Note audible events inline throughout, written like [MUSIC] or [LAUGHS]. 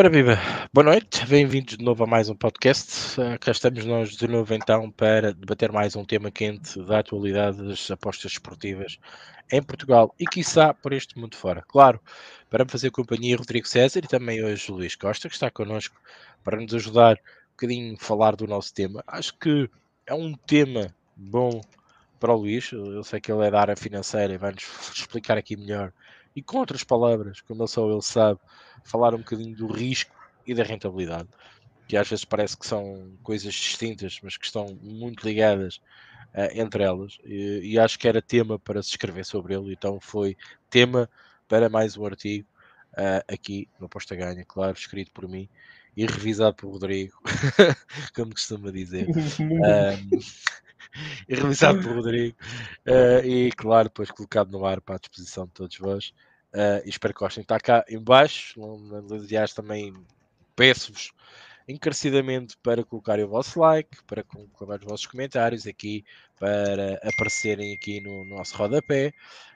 Ora viva, boa noite, bem-vindos de novo a mais um podcast. Uh, cá estamos nós de novo então para debater mais um tema quente da atualidade das apostas esportivas em Portugal e quiçá por este mundo fora. Claro, para me fazer companhia Rodrigo César e também hoje Luís Costa, que está connosco para nos ajudar um bocadinho a falar do nosso tema. Acho que é um tema bom para o Luís, eu sei que ele é da área financeira e vai-nos [LAUGHS] explicar aqui melhor e com outras palavras, como só ele sabe, falar um bocadinho do risco e da rentabilidade, que às vezes parece que são coisas distintas, mas que estão muito ligadas uh, entre elas. E, e, acho que era tema para se escrever sobre ele, então foi tema para mais um artigo uh, aqui no Posta Ganha, claro, escrito por mim e revisado por Rodrigo, [LAUGHS] como costuma dizer. [LAUGHS] um, [LAUGHS] e revisado por Rodrigo uh, e claro, depois colocado no ar para a disposição de todos vós. Uh, e espero que gostem. Está cá em baixo. Aliás, também peço-vos encarecidamente para colocarem o vosso like, para colocar os vossos comentários aqui, para aparecerem aqui no, no nosso rodapé.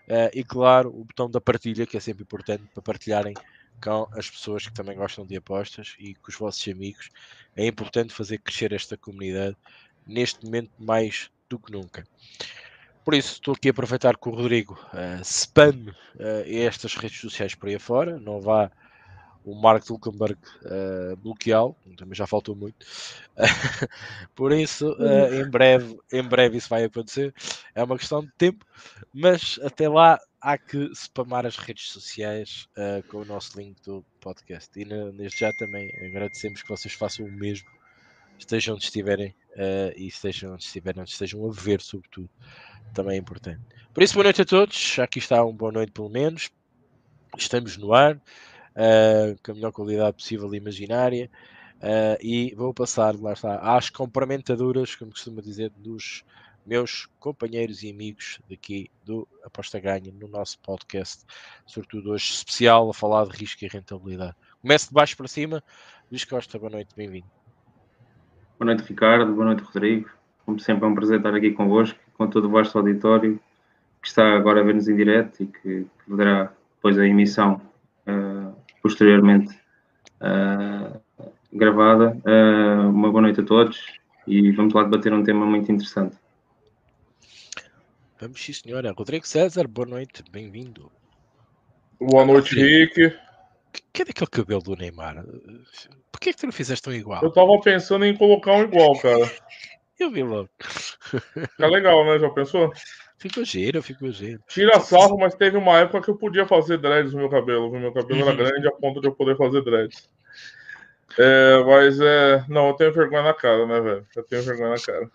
Uh, e claro, o botão da partilha, que é sempre importante para partilharem com as pessoas que também gostam de apostas e com os vossos amigos. É importante fazer crescer esta comunidade neste momento mais do que nunca. Por isso, estou aqui a aproveitar que o Rodrigo uh, spam uh, estas redes sociais por aí afora, não vá o Mark Zuckerberg uh, bloqueá-lo, também já faltou muito. [LAUGHS] por isso, uh, em, breve, em breve isso vai acontecer. É uma questão de tempo, mas até lá há que spamar as redes sociais uh, com o nosso link do podcast. E neste já também agradecemos que vocês façam o mesmo, estejam onde estiverem e estejam onde estiverem, onde estejam a ver, sobretudo também é importante. Por isso, boa noite a todos. Aqui está um boa noite, pelo menos. Estamos no ar, uh, com a melhor qualidade possível e imaginária. Uh, e vou passar, lá está, às complementaduras, como costumo dizer, dos meus companheiros e amigos daqui do Aposta Ganha, no nosso podcast, sobretudo hoje especial, a falar de risco e rentabilidade. Começo de baixo para cima. Luís Costa, boa noite, bem-vindo. Boa noite, Ricardo. Boa noite, Rodrigo. Como sempre, é um prazer estar aqui convosco com todo o vosso auditório que está agora a ver-nos em direto e que, que verá depois a emissão uh, posteriormente uh, gravada. Uh, uma boa noite a todos e vamos lá debater um tema muito interessante. Vamos sim, senhora. Rodrigo César, boa noite, bem-vindo. Boa noite, Rick. Cadê aquele cabelo do Neymar? Por que, é que tu não fizeste um igual? Eu tava pensando em colocar um igual, cara. [LAUGHS] Eu vi logo. Fica legal, né? Já pensou? Ficou giro, ficou giro. Tira sarro, mas teve uma época que eu podia fazer dreads no meu cabelo. Meu cabelo era uhum. grande a ponto de eu poder fazer dreads. É, mas é. Não, eu tenho vergonha na cara, né, velho? Eu tenho vergonha na cara.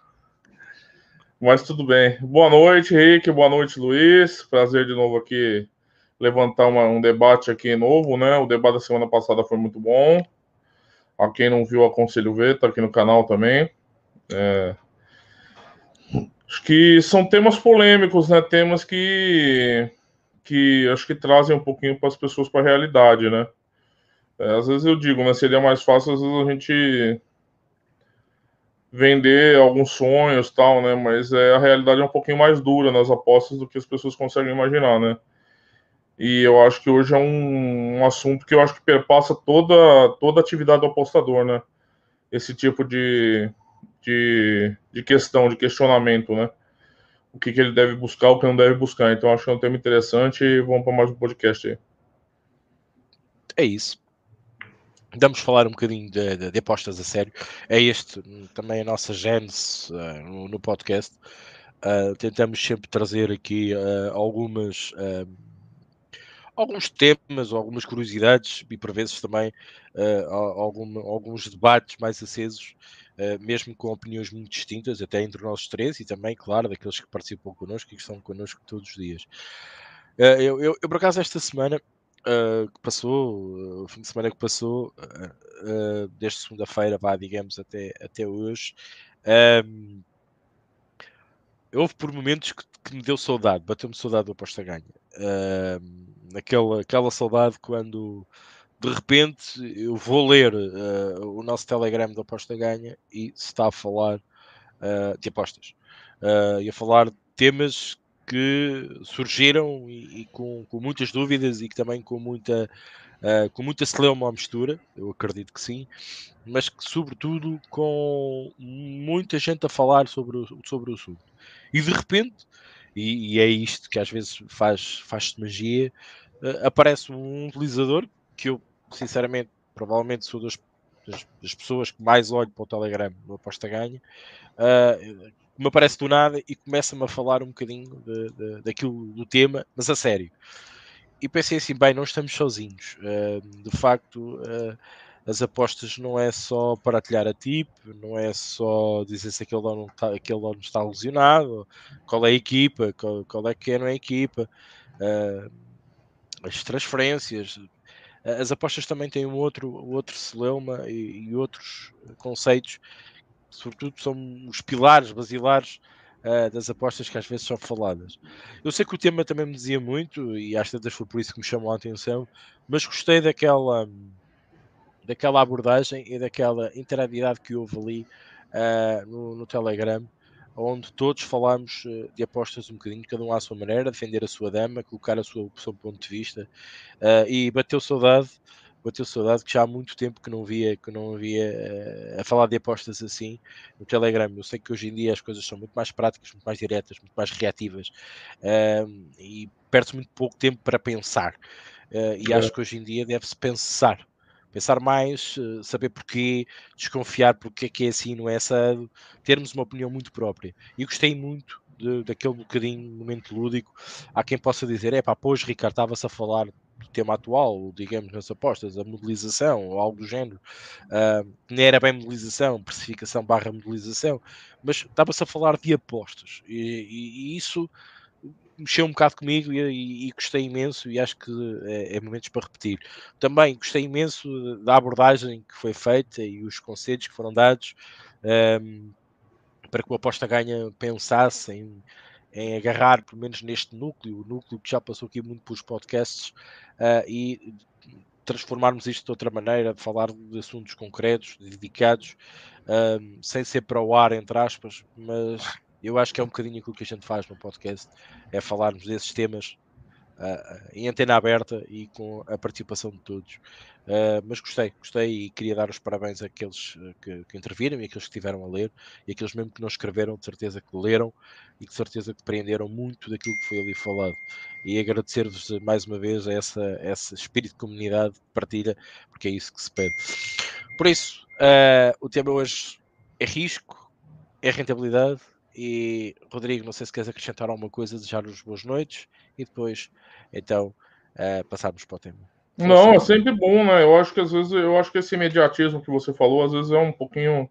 Mas tudo bem. Boa noite, Rick. Boa noite, Luiz. Prazer de novo aqui levantar uma, um debate aqui novo, né? O debate da semana passada foi muito bom. A quem não viu, aconselho ver, tá aqui no canal também. É... Acho que são temas polêmicos, né? Temas que, que acho que trazem um pouquinho para as pessoas para a realidade, né? É, às vezes eu digo, né? Seria mais fácil, às vezes, a gente vender alguns sonhos tal, né? Mas é, a realidade é um pouquinho mais dura nas apostas do que as pessoas conseguem imaginar, né? E eu acho que hoje é um, um assunto que eu acho que perpassa toda, toda a atividade do apostador, né? Esse tipo de, de, de questão, de questionamento, né? O que, que ele deve buscar, o que não deve buscar. Então, acho que é um tema interessante e vamos para mais um podcast aí. É isso. Vamos falar um bocadinho de, de, de, apostas a sério. É este também a nossa gênese uh, no, podcast. Uh, tentamos sempre trazer aqui uh, algumas alguns temas, algumas curiosidades e por vezes também uh, algum, alguns debates mais acesos eh, mesmo com opiniões muito distintas, até entre nós três e também, claro, daqueles que participam connosco e que estão connosco todos os dias. Uh, eu, eu, eu, por acaso, esta semana uh, que passou, o fim de semana que passou, desde segunda-feira, vá, digamos, até, até hoje, um, houve por momentos que, que me deu saudade, bateu-me saudade do aposta ganha. Uh, aquela, aquela saudade quando de repente eu vou ler uh, o nosso Telegram da aposta ganha e se está a falar uh, de apostas uh, e a falar de temas que surgiram e, e com, com, muitas dúvidas e que também com muita uh, com muita celeuma à mistura, eu acredito que sim, mas que sobretudo com muita gente a falar sobre o, sobre o assunto. E de repente, e, e é isto que às vezes faz, faz magia, uh, aparece um utilizador que eu, sinceramente, provavelmente sou das, das, das, pessoas que mais olho para o Telegram no Aposta Ganha, uh, me aparece do nada e começa-me a falar um bocadinho de, de, daquilo do tema, mas a sério. E pensei assim, bem, não estamos sozinhos. Uh, de facto, uh, as apostas não é só para atilhar a tipo, não é só dizer se aquele dono está, aquele dono está lesionado, qual é a equipa, qual, qual é que é, não é a equipa, uh, as transferências. As apostas também têm um outro, outro celeuma e, e outros conceitos sobretudo são os pilares basilares uh, das apostas que às vezes são faladas. Eu sei que o tema também me dizia muito, e às vezes foi por isso que me chamou a atenção, mas gostei daquela, daquela abordagem e daquela interatividade que houve ali uh, no, no Telegram, onde todos falámos uh, de apostas um bocadinho, cada um à sua maneira, defender a sua dama, colocar a sua, o seu ponto de vista, e bateu saudade bateu saudade que já há muito tempo que não via que não via a falar de apostas assim no Telegram. Eu sei que hoje em dia as coisas são muito mais práticas, muito mais diretas, muito mais reativas e perde-se muito pouco tempo para pensar. Uh, e é. acho que hoje em dia deve-se pensar. Pensar mais, eh, saber porquê, desconfiar porque é que é assim, não é assado, termos uma opinião muito própria. E gostei muito de, daquele bocadinho momento lúdico. Há quem possa dizer: é pá, pois Ricardo, estava-se a falar do tema atual, digamos, nas apostas, a modelização ou algo do género, uh, era bem modelização, precificação barra modelização, mas estava-se a falar de apostas e, e, e, isso mexeu um bocado comigo e, e gostei imenso e acho que é, é, momentos para repetir. Também gostei imenso da abordagem que foi feita e os conselhos que foram dados um, para que o aposta ganha pensasse em em agarrar, pelo menos neste núcleo, o núcleo que já passou aqui muito pelos podcasts, uh, e transformarmos isto de outra maneira, de falar de assuntos concretos, dedicados, uh, sem ser para o ar, entre aspas, mas eu acho que é um bocadinho aquilo que a gente faz no podcast, é falarmos desses temas uh, em antena aberta e com a participação de todos. Uh, mas gostei, gostei e queria dar os parabéns àqueles que, que interviram e àqueles que estiveram a ler e àqueles mesmo que não escreveram, de certeza que leram e de certeza que compreenderam muito daquilo que foi ali falado. E agradecer-vos mais uma vez essa, esse espírito de comunidade, de partilha, porque é isso que se pede. Por isso, uh, o tema hoje é risco, é rentabilidade. E Rodrigo, não sei se queres acrescentar alguma coisa, desejar-vos boas noites e depois então uh, passarmos para o tema. Não, é sempre bom, né? Eu acho que às vezes, eu acho que esse imediatismo que você falou, às vezes é um pouquinho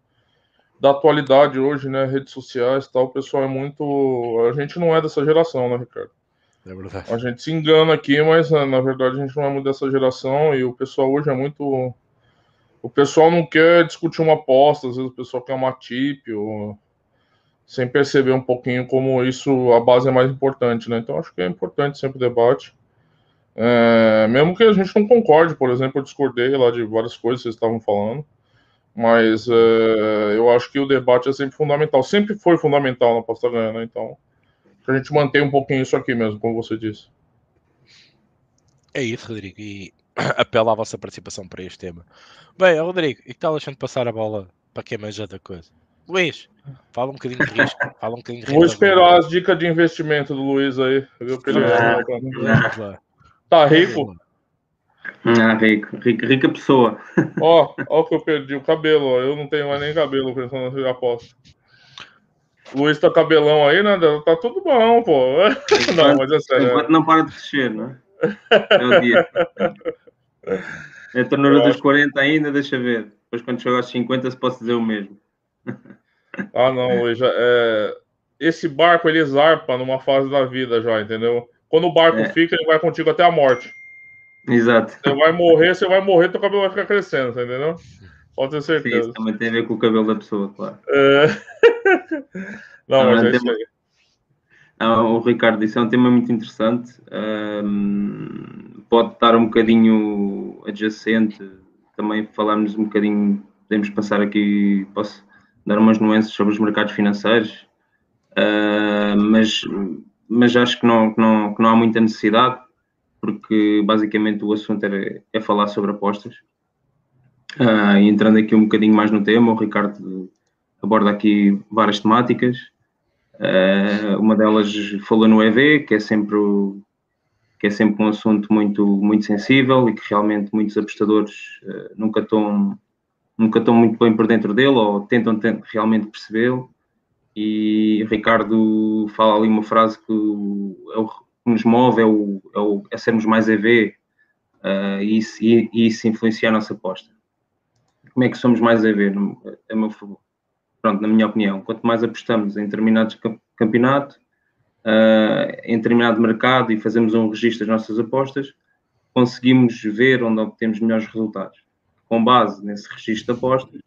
da atualidade hoje, né? Redes sociais tal, o pessoal é muito. A gente não é dessa geração, né, Ricardo? É verdade. A gente se engana aqui, mas na verdade a gente não é muito dessa geração e o pessoal hoje é muito. O pessoal não quer discutir uma aposta, às vezes o pessoal quer uma tip, ou... sem perceber um pouquinho como isso, a base é mais importante, né? Então acho que é importante sempre o debate. É, mesmo que a gente não concorde, por exemplo, eu discordei lá de várias coisas que vocês estavam falando, mas é, eu acho que o debate é sempre fundamental, sempre foi fundamental na Pasta Ganha, né? Então, a gente mantém um pouquinho isso aqui mesmo, como você disse. É isso, Rodrigo, e [CLEARS THROAT] apelo à vossa participação para este tema. Bem, Rodrigo, e que tal a gente passar a bola para quem manja da coisa? Luís, fala um bocadinho de risco. Fala um bocadinho de Vou esperar as dicas de investimento do Luís aí. Viu? Que ele Tá rico? Ah, rico, rica, rica pessoa. Ó, ó que eu perdi o cabelo, ó. Eu não tenho mais nem cabelo pensando na aposta. Luiz tá cabelão aí, né? Tá tudo bom, pô. [LAUGHS] Não, mas é sério. Enquanto não para de crescer, não é? O dia. [LAUGHS] É a ternura dos 40 ainda, deixa ver. Depois quando chegar aos 50 se posso dizer o mesmo. Ah, não, Luiz. É... Esse barco ele zarpa numa fase da vida já, entendeu? Quando o barco é. fica, ele vai contigo até a morte. Exato. Você vai morrer, você vai morrer, teu cabelo vai ficar crescendo, tá entendeu? Pode ter certeza. Sim, isso também tem a ver com o cabelo da pessoa, claro. É... [LAUGHS] Não, Não, mas é isso aí. Não, o Ricardo disse é um tema muito interessante. Um, pode estar um bocadinho adjacente. Também falarmos um bocadinho, podemos passar aqui, posso dar umas nuances sobre os mercados financeiros. Uh, mas mas acho que não, que não, que não há muita necessidade. porque basicamente o assunto é, é falar sobre apostas. Uh, entrando aqui um bocadinho mais no tema, o Ricardo aborda aqui várias temáticas. Uh, uma delas falou no EV, que é sempre o, que é sempre um assunto muito muito sensível e que realmente muitos apostadores uh, nunca estão nunca estão muito bem por dentro dele ou tentam, realmente percebê-lo. E Ricardo fala ali uma frase que, é o, que nos move é, o, é, o, é sermos mais EV uh, e, isso, e, e, isso influencia a nossa aposta. Como é que somos mais EV, a meu favor? Pronto, na minha opinião, quanto mais apostamos em determinados campeonatos, uh, em determinado mercado e fazemos um registro das nossas apostas, conseguimos ver onde obtemos melhores resultados. Com base nesse registro de apostas,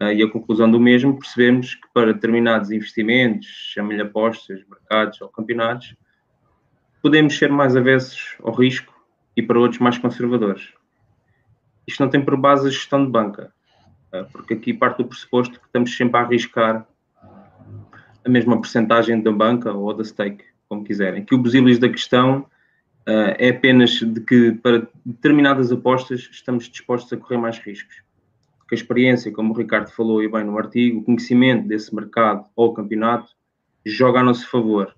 Uh, e a conclusão do mesmo, percebemos que para determinados investimentos, chame-lhe apostas, mercados ou campeonatos, podemos ser mais avessos ao risco e para outros mais conservadores. Isto não tem por base a gestão de banca, uh, porque aqui parte do pressuposto que estamos sempre a arriscar a mesma porcentagem da banca ou da stake, como quiserem. Que o busilis da questão uh, é apenas de que para determinadas apostas estamos dispostos a correr mais riscos porque a experiência, como o Ricardo falou e bem no artigo, o conhecimento desse mercado ou campeonato joga a nosso favor.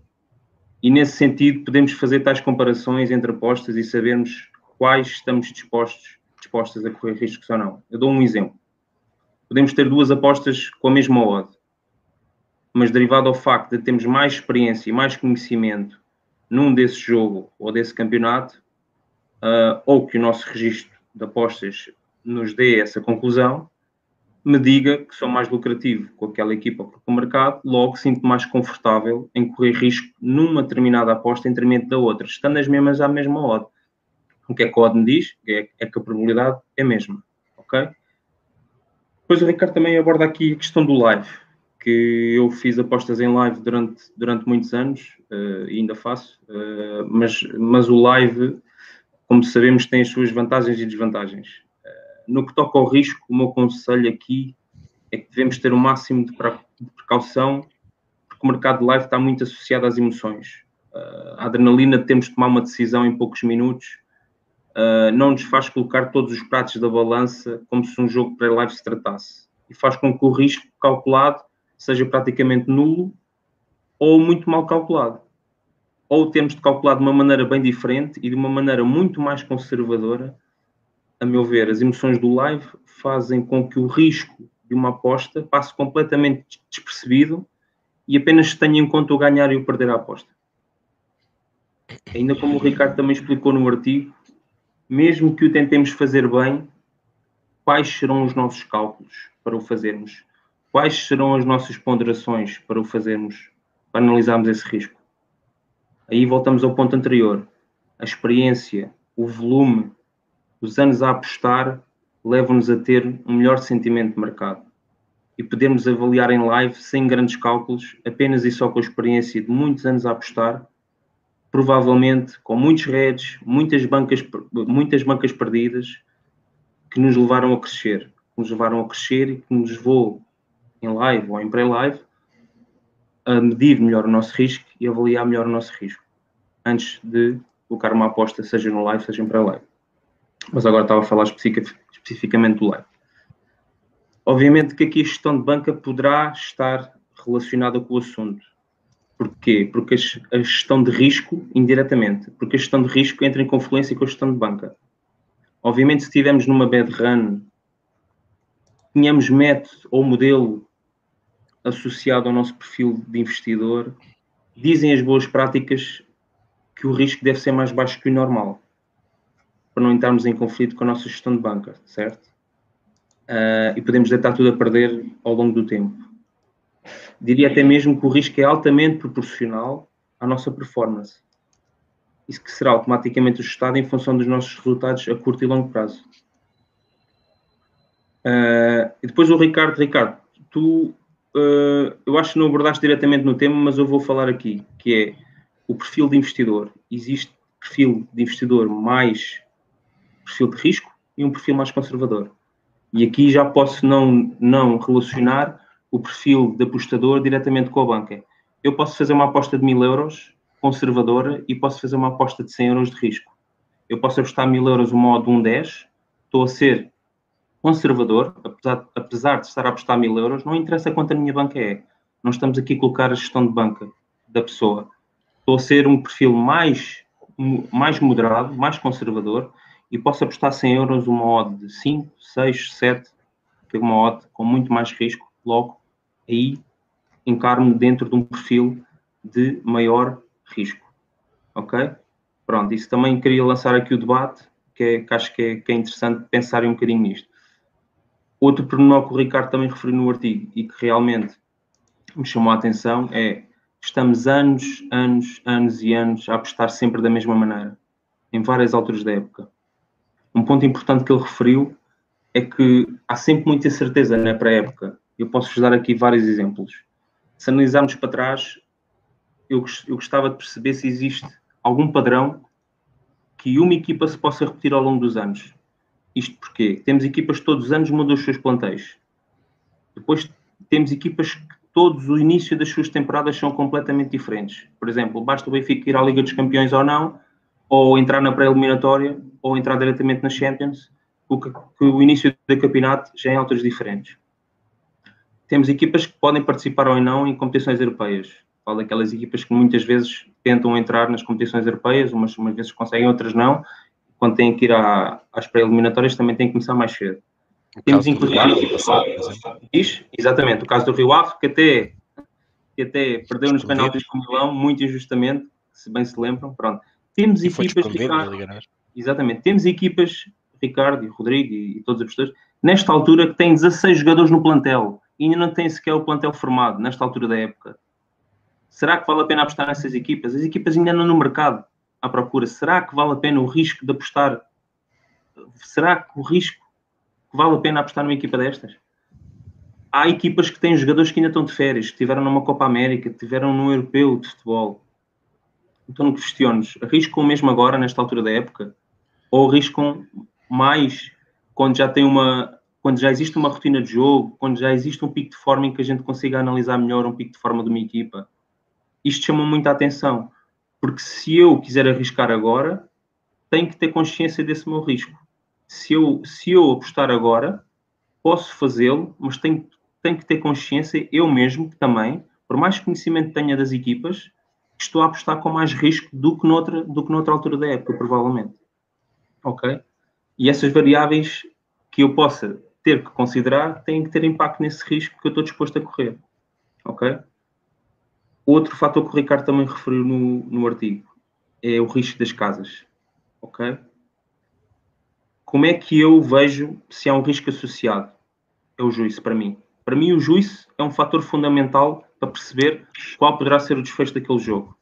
E nesse sentido podemos fazer tais comparações entre apostas e sabermos quais estamos dispostos, dispostas a correr riscos ou não. Eu dou um exemplo. Podemos ter duas apostas com a mesma odd, mas derivado ao facto de termos mais experiência e mais conhecimento num desse jogo ou desse campeonato, uh, ou que o nosso registro de apostas nos dê essa conclusão, me diga que sou mais lucrativo com aquela equipa ou com o mercado, logo sinto mais confortável em correr risco numa determinada aposta em detrimento da outra, estando as mesmas à mesma odd. O que é que a odd me diz? É, é que a probabilidade é a mesma, ok? Depois o Ricardo também aborda aqui a questão do live, que eu fiz apostas em live durante, durante muitos anos, uh, e ainda faço, uh, mas, mas o live, como sabemos, tem as suas vantagens e desvantagens no que toca ao risco, o meu conselho aqui é que devemos ter o máximo de precaução, porque o mercado de live está muito associado às emoções. Uh, a adrenalina de termos de tomar uma decisão em poucos minutos uh, não nos faz colocar todos os pratos da balança como se um jogo pré-live se tratasse. E faz com que o risco calculado seja praticamente nulo ou muito mal calculado. Ou temos de calcular de uma maneira bem diferente e de uma maneira muito mais conservadora a meu ver, as emoções do live fazem com que o risco de uma aposta passe completamente despercebido e apenas tenha em conta o ganhar e o perder a aposta. Ainda como o Ricardo também explicou no artigo, mesmo que o tentemos fazer bem, quais serão os nossos cálculos para o fazermos? Quais serão as nossas ponderações para o fazermos, para analisarmos esse risco? Aí voltamos ao ponto anterior. A experiência, o volume os anos a apostar levam-nos a ter um melhor sentimento de mercado e podermos avaliar em live sem grandes cálculos, apenas e só com a experiência de muitos anos a apostar, provavelmente com muitos redes, muitas bancas, muitas bancas perdidas que nos levaram a crescer, que nos levaram a crescer e que nos levou em live ou em pré-live a medir melhor o nosso risco e avaliar melhor o nosso risco antes de colocar uma aposta, seja no live, seja em pré-live mas agora estava a falar especificamente do live. Obviamente que aqui a gestão de banca poderá estar relacionada com o assunto. Porquê? Porque a gestão de risco, indiretamente, porque a gestão de risco entra em confluência com a gestão de banca. Obviamente, se estivermos numa bad run, tenhamos método ou modelo associado ao nosso perfil de investidor, dizem as boas práticas que o risco deve ser mais baixo que o normal para não entrarmos em conflito com a nossa gestão de banca, certo? Uh, e podemos deitar tudo a perder ao longo do tempo. Diria até mesmo que o risco é altamente proporcional à nossa performance. Isso que será automaticamente ajustado em função dos nossos resultados a curto e longo prazo. Uh, e depois o Ricardo, Ricardo, tu, uh, eu acho que não abordaste diretamente no tema, mas eu vou falar aqui, que é o perfil de investidor. Existe perfil de investidor mais perfil de risco e um perfil mais conservador. E aqui já posso não, não relacionar o perfil de apostador diretamente com a banca. Eu posso fazer uma aposta de mil euros conservadora e posso fazer uma aposta de 100 euros de risco. eu posso apostar mil euros uma odd de um 10, estou a ser conservador, apesar, apesar de estar a apostar mil euros, não interessa quanto a minha banca é. Não estamos aqui a colocar a gestão de banca da pessoa. Estou a ser um perfil mais, mais moderado, mais conservador e posso apostar 100 euros uma odd de 5, 6, 7, que é uma odd com muito mais risco, logo aí encaro-me dentro de um perfil de maior risco. Ok? Pronto, isso também queria lançar aqui o debate, que, é, que acho que é, que é interessante pensar um bocadinho nisto. Outro pormenor que o Ricardo também referiu no artigo e que realmente me chamou a atenção é estamos anos, anos, anos e anos a apostar sempre da mesma maneira, em várias alturas da época. Um ponto importante que ele referiu é que há sempre muita incerteza na pré-época. Eu posso-vos dar aqui vários exemplos. Se analisarmos para trás, eu, eu gostava de perceber se existe algum padrão que uma equipa se possa repetir ao longo dos anos. Isto porque temos equipas que todos os anos mudam os seus plantéis. Depois temos equipas que todos o início das suas temporadas são completamente diferentes. Por exemplo, basta o Benfica ir à Liga dos Campeões ou não, ou entrar na pré-eliminatória, ou entrar diretamente na Champions, porque o início do campeonato já é em alturas diferentes. Temos equipas que podem participar ou não em competições europeias. Falo daquelas equipas que muitas vezes tentam entrar nas competições europeias, umas, umas vezes conseguem, outras não. Quando têm que ir à, às pré-eliminatórias também têm que começar mais cedo. O Temos inclusive. Exatamente, o caso do Rio Ave, que até, que até perdeu nos penaltis com o Milão, muito injustamente, se bem se lembram. Pronto. Temos E equipas, Ricardo, exatamente, temos equipas, Ricardo e Rodrigo e, e todos os apostadores, nesta altura que têm 16 jogadores no plantel e ainda não têm sequer o plantel formado, nesta altura da época. Será que vale a pena apostar nessas equipas? As equipas ainda andam no mercado à procura. Será que vale a pena o risco de apostar? Será que o risco que vale a pena apostar numa equipa destas? Há equipas que têm jogadores que ainda estão de férias, que estiveram numa Copa América, que estiveram num europeu de futebol. Então não questiones. Arriscam mesmo agora, nesta altura da época? Ou arriscam mais quando já tem uma. Quando já existe uma rotina de jogo, quando já existe um pico de forma em que a gente consiga analisar melhor um pico de forma de uma equipa. Isto chama muita atenção, porque se eu quiser arriscar agora, tenho que ter consciência desse meu risco. Se eu, se eu apostar agora, posso fazê-lo, mas tenho, tenho que ter consciência, eu mesmo também, por mais conhecimento tenha das equipas, estou a apostar com mais risco do que noutra, do que noutra altura da época, provavelmente. Ok? E essas variáveis que eu possa ter que considerar têm que ter impacto nesse risco que eu estou disposto a correr. Ok? Outro fator que o Ricardo também referiu no, no artigo é o risco das casas. Ok? Como é que eu vejo se há um risco associado? É o juízo para mim. Para mim, o juízo é um fator fundamental para perceber qual poderá ser o desfecho daquele jogo.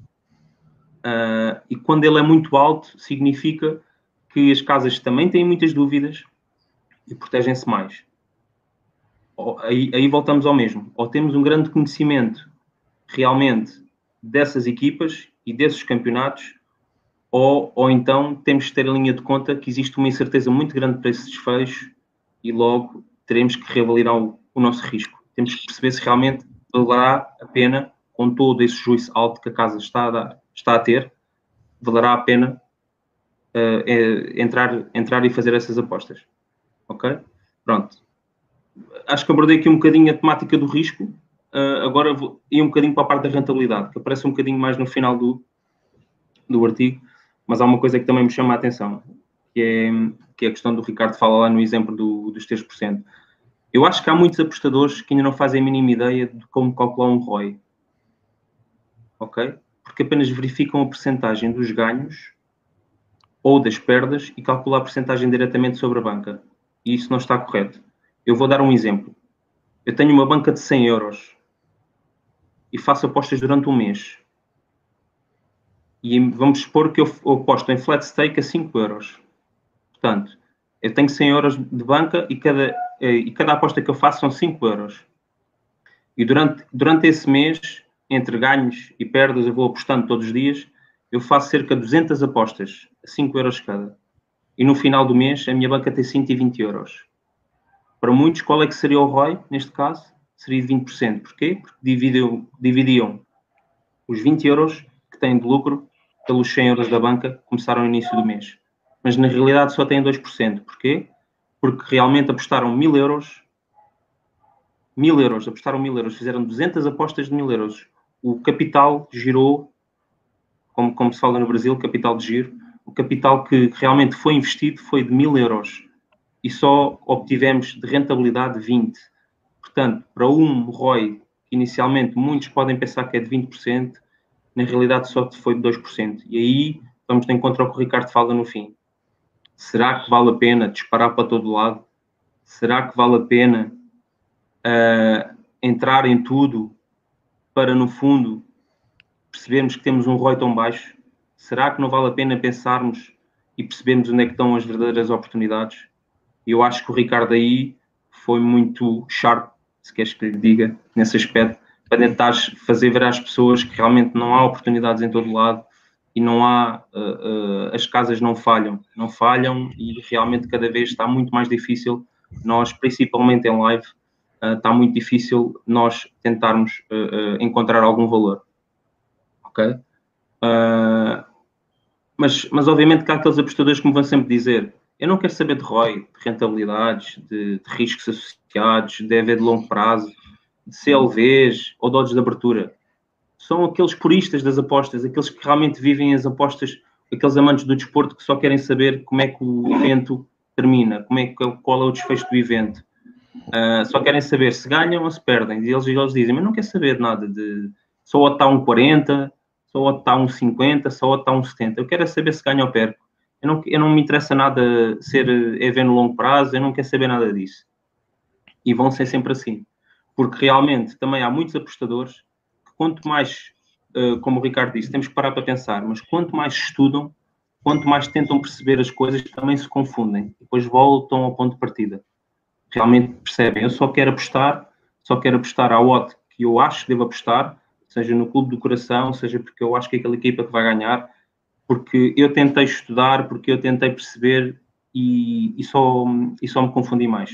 Ah, e quando ele é muito alto, significa que as casas também têm muitas dúvidas e protegem-se mais. Aí, aí voltamos ao mesmo. Ou temos um grande conhecimento realmente dessas equipas e desses campeonatos, ou, ou então temos que ter a linha de conta que existe uma incerteza muito grande para esse desfecho e logo teremos que reavaliar o, o nosso risco. Temos que perceber se realmente valerá a pena, com todo esse juízo alto que a casa está a, dar, está a ter, valerá a pena eh, eh, entrar, entrar e fazer essas apostas. Ok? Pronto. Acho que abordei aqui um bocadinho a temática do risco. Uh, agora vou ir um bocadinho para a parte da rentabilidade, que aparece um bocadinho mais no final do, do artigo, mas há uma coisa que também me chama a atenção, que é, que é a questão do Ricardo fala lá no exemplo do, dos 3%. Eu acho que há muitos apostadores que ainda não fazem a mínima ideia de como calcular um ROI. Ok? Porque apenas verificam a percentagem dos ganhos ou das perdas e calculam a percentagem diretamente sobre a banca. E isso não está correto. Eu vou dar um exemplo. Eu tenho uma banca de 100 euros e faço apostas durante um mês. E vamos supor que eu aposto em flat stake a 5 euros. Portanto, eu tenho 100 euros de banca e cada, e cada aposta que eu faço são 5 euros. E durante, durante esse mês, entre ganhos e perdas, eu vou apostando todos os dias, eu faço cerca de 200 apostas, a 5 euros cada. E no final do mês, a minha banca tem 120 euros. Para muitos, qual é que seria o ROI, neste caso? Seria de 20%. Porquê? Porque dividiam, dividiam os 20 euros que têm de lucro pelos 100 euros da banca que começaram no início do mês. mas na realidade só têm 2%. Porquê? Porque realmente apostaram 1000 euros, 1000 euros, apostaram 1000 euros, fizeram 200 apostas de 1000 euros. O capital girou, como, como se fala no Brasil, capital de giro, o capital que realmente foi investido foi de 1000 euros e só obtivemos de rentabilidade 20. Portanto, para um ROI, que inicialmente muitos podem pensar que é de 20%, na realidade só foi de 2%. E aí vamos de encontro ao que o Ricardo fala no fim. Será que vale a pena disparar para todo lado? Será que vale a pena uh, entrar em tudo para, no fundo, percebermos que temos um ROI tão baixo? Será que não vale a pena pensarmos e percebermos onde é que estão as verdadeiras oportunidades? Eu acho que o Ricardo aí foi muito sharp, se queres que lhe diga, nesse aspecto, para tentar fazer ver às pessoas que realmente não há oportunidades em todo lado e não há, uh, uh, as casas não falham, não falham e realmente cada vez está muito mais difícil, nós, principalmente em live, uh, está muito difícil nós tentarmos encontrar algum valor, ok? mas, mas obviamente que há aqueles apostadores que me vão sempre dizer, eu não quero saber de ROI, de rentabilidades, de, de riscos associados, de EV de longo prazo, CLVs ou de odds de abertura. São aqueles puristas das apostas, aqueles que realmente vivem as apostas, aqueles amantes do desporto que só querem saber como é que o evento termina, como é que, qual é o desfecho do evento. Uh, só querem saber se ganham ou se perdem. E eles, eles dizem, mas não quer saber nada de só o está um 40, só o está um 50, só o está um 70. Eu quero é saber se ganho ou perco. Eu não, eu não me interessa nada ser EV no longo prazo, eu não quero saber nada disso. E vão ser sempre assim. Porque realmente também há muitos apostadores que quanto mais, uh, como o Ricardo disse, temos que parar para pensar, mas quanto mais estudam, quanto mais tentam perceber as coisas, também se confundem. Depois voltam ao ponto de partida. Realmente percebem, eu só quero apostar, só quero apostar ao odd que eu acho que devo apostar, seja no clube do coração, seja porque eu acho que é aquela equipa que vai ganhar, porque eu tentei estudar, porque eu tentei perceber e, e, só, e só me confundi mais.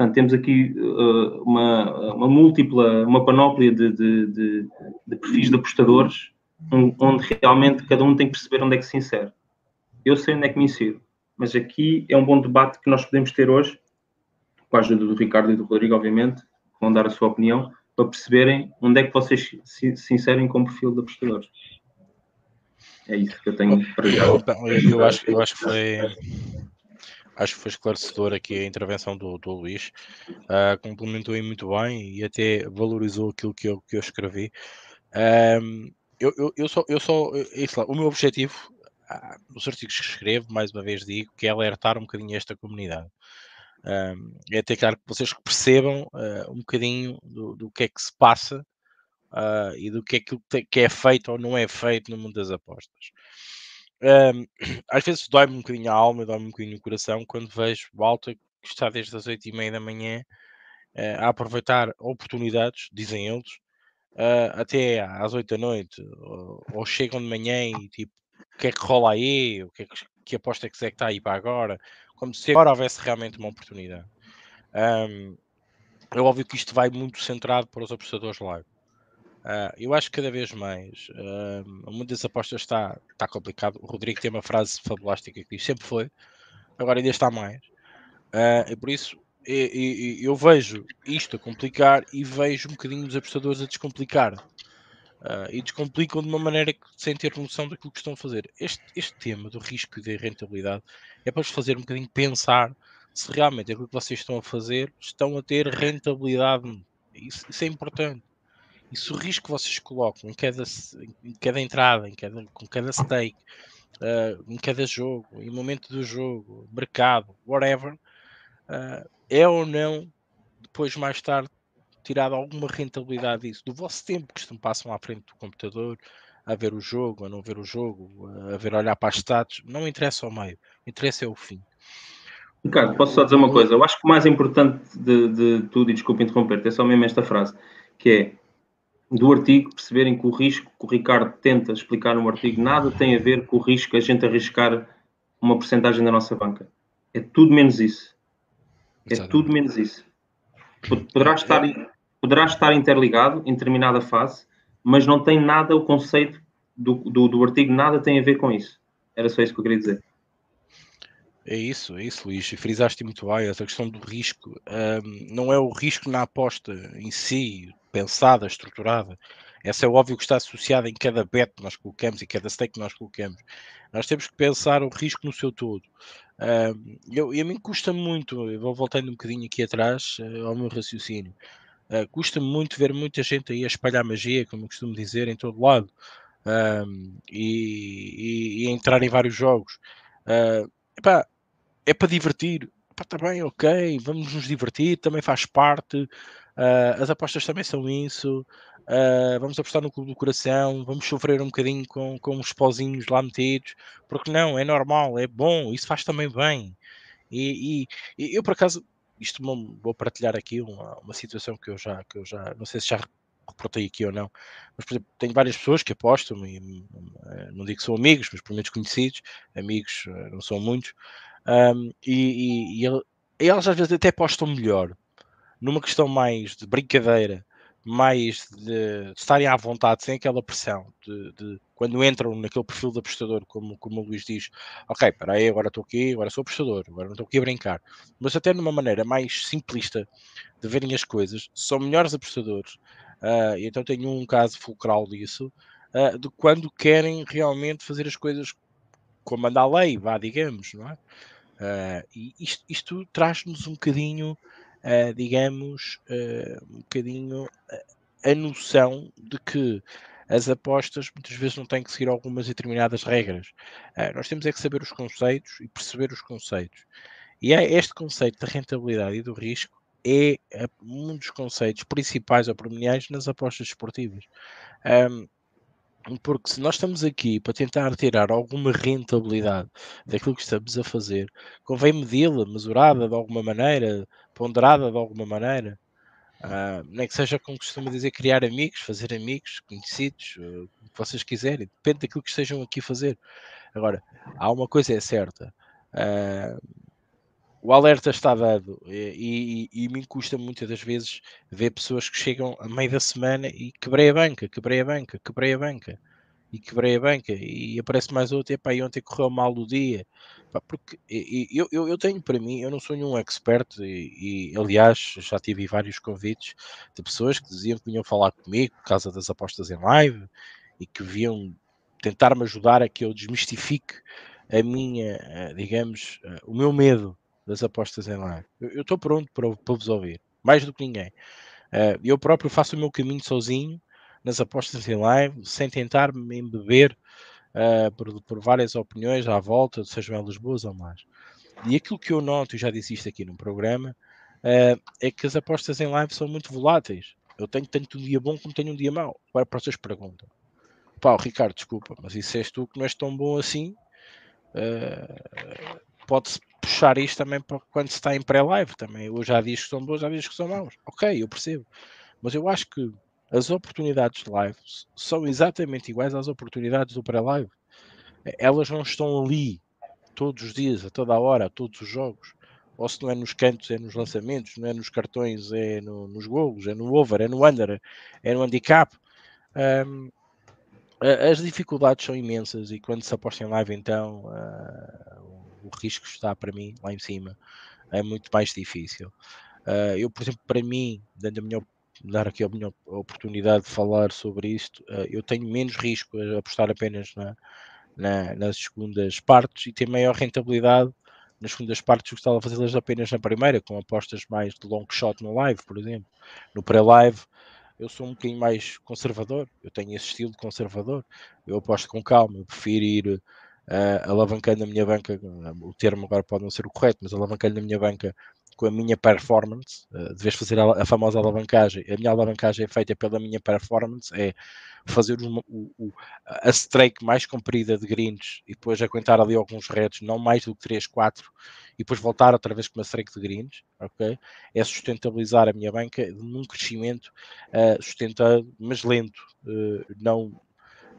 Portanto, temos aqui uh, uma, uma múltipla, uma panóplia de, de, de, de perfis de apostadores, onde realmente cada um tem que perceber onde é que se insere. Eu sei onde é que me insiro, mas aqui é um bom debate que nós podemos ter hoje, com a ajuda do Ricardo e do Rodrigo, obviamente, que vão dar a sua opinião, para perceberem onde é que vocês se, se inserem como perfil de apostadores. É isso que eu tenho para já. Eu acho, eu acho que foi acho que foi esclarecedor aqui a intervenção do, do Luís, uh, complementou aí muito bem e até valorizou aquilo que eu, que eu escrevi. Um, eu, eu, eu, só, eu só isso lá, o meu objetivo, uh, nos artigos que escrevo, mais uma vez digo, que é alertar um bocadinho esta comunidade. Um, é até claro que vocês percebam uh, um bocadinho do, do que é que se passa uh, e do que é que, que é feito ou não é feito no mundo das apostas. Um, [CLEARS THROAT] às vezes dói-me um bocadinho a alma, dói-me um bocadinho o coração quando vejo o que está desde as 8 e meia da manhã uh, a aproveitar oportunidades, dizem eles, uh, até às 8 da noite, ou, ou, chegam de manhã e tipo, o que é que rola aí? O que, é que, que aposta é que está aí para agora? Como se agora houvesse realmente uma oportunidade. Um, é óbvio que isto vai muito centrado para os apostadores live. Uh, eu acho que cada vez mais uh, o mundo das apostas está, está complicado. O Rodrigo tem uma frase fabulástica que diz sempre foi, agora ainda está mais. Uh, e por isso eu, eu, eu, vejo isto a complicar e vejo um bocadinho os apostadores a descomplicar. Uh, e descomplicam de uma maneira que, sem ter noção daquilo que estão a fazer. Este, este tema do risco e da rentabilidade é para vos fazer um bocadinho pensar se realmente aquilo que vocês estão a fazer estão a ter rentabilidade. Isso, isso é importante. E se o risco que vocês colocam em cada, em cada entrada, em cada, com cada stake, uh, em cada jogo, em momento do jogo, mercado, whatever, uh, é ou não, depois mais tarde, tirado alguma rentabilidade disso, do vosso tempo que estão, passam à frente do computador, a ver o jogo, a não ver o jogo, a ver olhar para as status, não interessa o meio, interessa é o fim. Ricardo, posso só dizer uma coisa? Eu acho que o mais importante de, de tudo, e desculpe interromper, é só mesmo esta frase, que é do artigo perceberem que o risco que o Ricardo tenta explicar no artigo nada tem a ver com o risco a gente arriscar uma porcentagem da nossa banca. É tudo menos isso. É Exatamente. tudo menos isso. Poderá estar, poderá estar interligado em determinada fase, mas não tem nada, o conceito do, do, do artigo nada tem a ver com isso. Era só isso que eu queria dizer. É isso, é isso, Luís. Frisaste muito bem essa questão do risco. Um, não é o risco na aposta em si, pensada, estruturada. Essa é óbvio que está associada em cada bet que nós colocamos e cada stake que nós colocamos. Nós temos que pensar o risco no seu todo. Um, eu, e a mim custa muito, vou voltando um bocadinho aqui atrás uh, ao meu raciocínio. Uh, custa-me muito ver muita gente aí a espalhar magia, como eu costumo dizer, em todo lado. Um, e, e, e, entrar em vários jogos. Uh, epá, é para divertir. Está bem, ok, vamos nos divertir, também faz parte. Uh, as apostas também são isso. Uh, vamos apostar no clube do coração, vamos sofrer um bocadinho com, com os pozinhos lá metidos, porque não, é normal, é bom, isso faz também bem. E, e, e eu, por acaso, isto vou partilhar aqui uma, uma situação que eu já, que eu já, não sei se já reportei aqui ou não, mas por exemplo, tenho várias pessoas que apostam, e, eh, não digo que são amigos, mas pelo menos conhecidos, amigos eh, não são muitos, um, e, e, e, eles às vezes até apostam melhor numa questão mais de brincadeira, mais de, estarem à vontade, sem aquela pressão, de, de, quando entram naquele perfil de apostador, como, como o Luís diz, ok, espera aí, agora estou aqui, agora sou apostador, agora não estou aqui a brincar. Mas até numa maneira mais simplista de verem as coisas, são melhores apostadores. Uh, então tenho um caso fulcral disso, uh, de quando querem realmente fazer as coisas como anda a lei, vá, digamos, não é? Uh, e isto, isto traz-nos um bocadinho, digamos, um bocadinho a noção de que as apostas muitas vezes não têm que seguir algumas determinadas regras. nós temos é que saber os conceitos e perceber os conceitos. E é este conceito da rentabilidade e do risco é um dos conceitos principais ou premiais nas apostas esportivas. Um, porque se nós estamos aqui para tentar tirar alguma rentabilidade daquilo que estamos a fazer, convém medi-la, mesurada de alguma maneira, ponderada de alguma maneira. Uh, nem que seja como costuma dizer, criar amigos, fazer amigos, conhecidos, uh, o que vocês quiserem, depende daquilo que estejam aqui a fazer. Agora, há uma coisa é certa. O alerta está dado e, e, e, me custa muitas das vezes ver pessoas que chegam a meio da semana e quebrei a banca, quebrei a banca, quebrei a banca e quebrei a banca e aparece mais outro, epá, e ontem correu mal o dia. Porque eu, eu, eu, tenho para mim, eu não sou nenhum expert e, e, aliás já tive vários convites de pessoas que diziam que vinham falar comigo por causa das apostas em live e que vinham tentar-me ajudar a que eu desmistifique a minha, eh, digamos, eh, o meu medo das apostas em live. Eu estou pronto para, para, vos ouvir, mais do que ninguém. Uh, eu próprio faço o meu caminho sozinho nas apostas em live, sem tentar me embeber uh, por, por, várias opiniões à volta, sejam elas boas ou más. E aquilo que eu noto, e já disse isto aqui no programa, uh, é que as apostas em live são muito voláteis. Eu tenho tanto um dia bom como tenho um dia mau. Agora, para vocês perguntam. Pá, Ricardo, desculpa, mas isso és tu que não és tão bom assim. Uh, pode-se puxar isto também para quando se está em pré-live também. Eu já diz que são bons, já diz que são maus. Ok, eu percebo. Mas eu acho que as oportunidades de live são exatamente iguais às oportunidades do pré-live. Elas não estão ali todos os dias, a toda a hora, a todos os jogos. Ou se não é nos cantos, é nos lançamentos, não é nos cartões, é no, nos golos, é no over, é no under, é no handicap. Um, as dificuldades são imensas e quando se aposta em live, então uh, o risco está para mim lá em cima, é muito mais difícil. Uh, eu, por exemplo, para mim, dando a minha dar aqui a minha oportunidade de falar sobre isto, uh, eu tenho menos risco a apostar apenas na, na, nas segundas partes e ter maior rentabilidade nas segundas partes gostava de fazê-las apenas na primeira, com apostas mais de long shot no live, por exemplo. No pré-live, eu sou um bocadinho mais conservador, eu tenho esse estilo de conservador, eu aposto com calma, eu prefiro ir uh, alavancando a minha banca, o termo agora pode não ser o correto, mas alavancando a minha banca com a minha performance, uh, de vez fazer a, a, famosa alavancagem, a minha alavancagem é feita pela minha performance, é fazer o, o, a strike mais comprida de greens e depois aguentar ali alguns reds, não mais do que 3, 4, e depois voltar outra vez com uma strike de greens, ok? É sustentabilizar a minha banca num crescimento uh, sustentado, mas lento, uh, não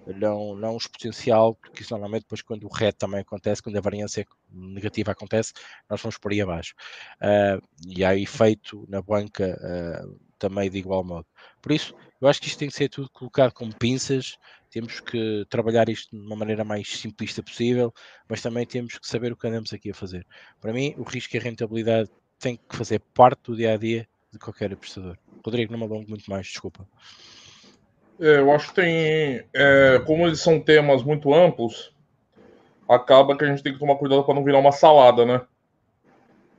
não, não exponencial, porque isso normalmente depois quando o RED também acontece, quando a variância negativa acontece, nós vamos por aí abaixo. Uh, e há efeito na banca uh, também de igual modo. Por isso, eu acho que isto tem que ser tudo colocado com pinças, temos que trabalhar isto de uma maneira mais simplista possível, mas também temos que saber o que andamos aqui a fazer. Para mim, o risco e a rentabilidade têm que fazer parte do dia a dia de qualquer apostador. Rodrigo, não me alongo muito mais, desculpa. É, eu acho que tem. É, como eles são temas muito amplos, acaba que a gente tem que tomar cuidado para não virar uma salada, né?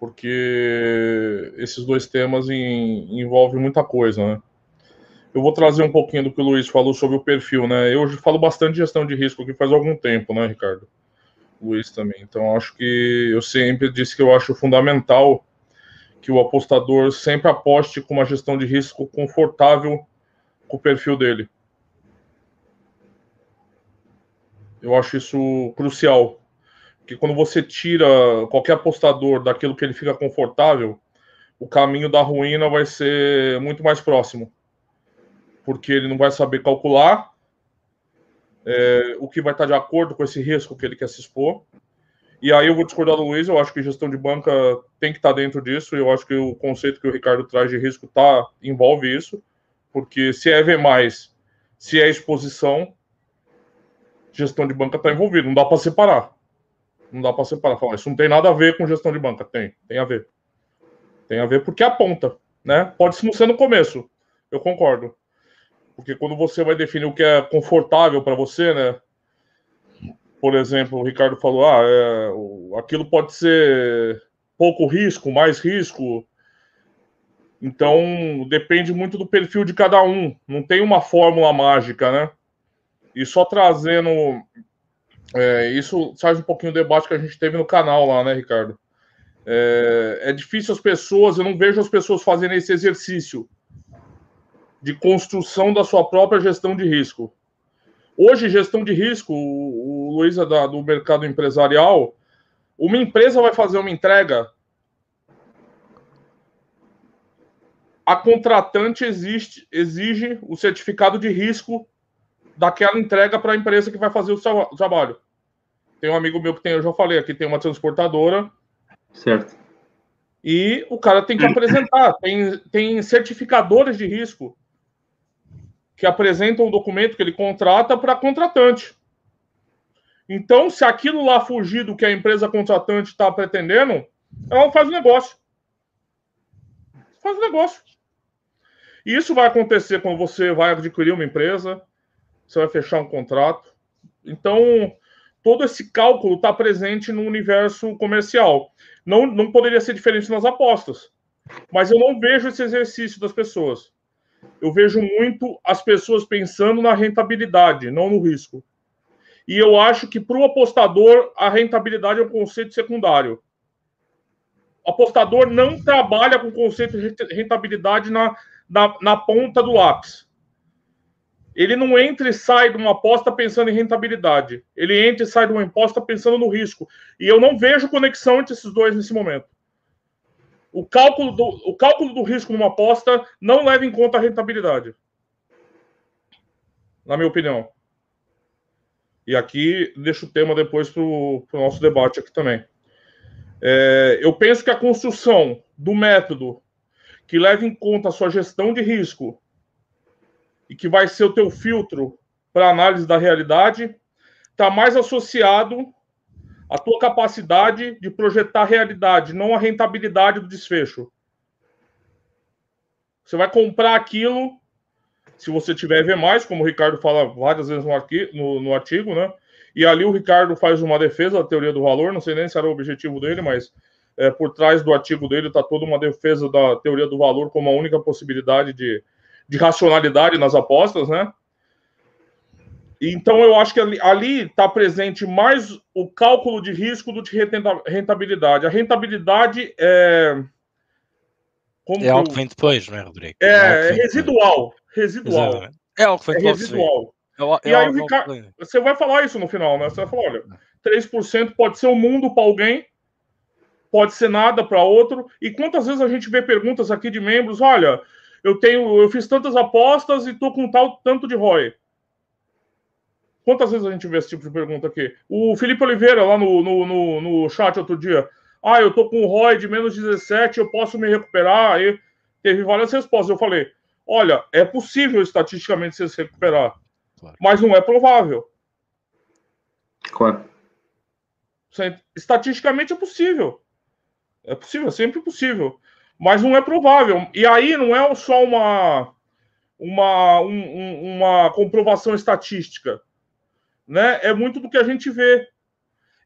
Porque esses dois temas em, envolvem muita coisa, né? Eu vou trazer um pouquinho do que o Luiz falou sobre o perfil, né? Eu falo bastante de gestão de risco aqui faz algum tempo, né, Ricardo? Luiz também. Então, acho que eu sempre disse que eu acho fundamental que o apostador sempre aposte com uma gestão de risco confortável com o perfil dele. Eu acho isso crucial. Porque quando você tira qualquer apostador daquilo que ele fica confortável, o caminho da ruína vai ser muito mais próximo. Porque ele não vai saber calcular é, o que vai estar de acordo com esse risco que ele quer se expor. E aí eu vou discordar do Luiz, eu acho que gestão de banca tem que estar dentro disso, eu acho que o conceito que o Ricardo traz de risco tá, envolve isso. Porque se é ver mais, se é exposição, gestão de banca está envolvido. Não dá para separar. Não dá para separar. Falar, isso não tem nada a ver com gestão de banca. Tem, tem a ver. Tem a ver porque aponta, né? Pode não ser no começo. Eu concordo. Porque quando você vai definir o que é confortável para você, né? Por exemplo, o Ricardo falou: ah, é, aquilo pode ser pouco risco, mais risco. Então, depende muito do perfil de cada um. Não tem uma fórmula mágica, né? E só trazendo. É, isso faz um pouquinho o debate que a gente teve no canal lá, né, Ricardo? É, é difícil as pessoas, eu não vejo as pessoas fazendo esse exercício de construção da sua própria gestão de risco. Hoje, gestão de risco, o, o Luiz é da, do mercado empresarial, uma empresa vai fazer uma entrega a contratante existe, exige o certificado de risco daquela entrega para a empresa que vai fazer o trabalho. Tem um amigo meu que tem, eu já falei aqui, tem uma transportadora. Certo. E o cara tem que apresentar. Tem, tem certificadores de risco que apresentam o documento que ele contrata para contratante. Então, se aquilo lá fugir do que a empresa contratante está pretendendo, ela não faz o negócio. Faz negócio. E isso vai acontecer quando você vai adquirir uma empresa, você vai fechar um contrato. Então, todo esse cálculo está presente no universo comercial. Não, não poderia ser diferente nas apostas. Mas eu não vejo esse exercício das pessoas. Eu vejo muito as pessoas pensando na rentabilidade, não no risco. E eu acho que para o apostador, a rentabilidade é um conceito secundário. O apostador não trabalha com o conceito de rentabilidade na, na, na ponta do lápis. Ele não entra e sai de uma aposta pensando em rentabilidade. Ele entra e sai de uma aposta pensando no risco. E eu não vejo conexão entre esses dois nesse momento. O cálculo do, o cálculo do risco numa aposta não leva em conta a rentabilidade. Na minha opinião. E aqui deixo o tema depois para o nosso debate aqui também. É, eu penso que a construção do método que leva em conta a sua gestão de risco e que vai ser o teu filtro para análise da realidade, está mais associado à tua capacidade de projetar a realidade, não a rentabilidade do desfecho. Você vai comprar aquilo, se você tiver ver mais, como o Ricardo fala várias vezes no, arquivo, no, no artigo, né? E ali o Ricardo faz uma defesa da teoria do valor, não sei nem se era o objetivo dele, mas é, por trás do artigo dele está toda uma defesa da teoria do valor como a única possibilidade de, de racionalidade nas apostas, né? Então eu acho que ali está presente mais o cálculo de risco do que rentabilidade. A rentabilidade é. Como é algo que vem depois, não é, Rodrigo? É, é, é residual. Residual. Exatamente. É algo que vem é residual. É, e aí, o Ricardo, você vai falar isso no final, né? Você vai falar: olha, 3% pode ser o um mundo para alguém, pode ser nada para outro. E quantas vezes a gente vê perguntas aqui de membros: olha, eu tenho, eu fiz tantas apostas e tô com tal tanto de ROI. Quantas vezes a gente vê esse tipo de pergunta aqui? O Felipe Oliveira, lá no, no, no, no chat outro dia. Ah, eu tô com ROI de menos 17, eu posso me recuperar. Aí, teve várias respostas. Eu falei: olha, é possível estatisticamente você se recuperar, claro. mas não é provável. Claro. Estatisticamente é possível. É possível, é sempre possível. Mas não é provável. E aí não é só uma, uma, um, uma comprovação estatística. Né? É muito do que a gente vê.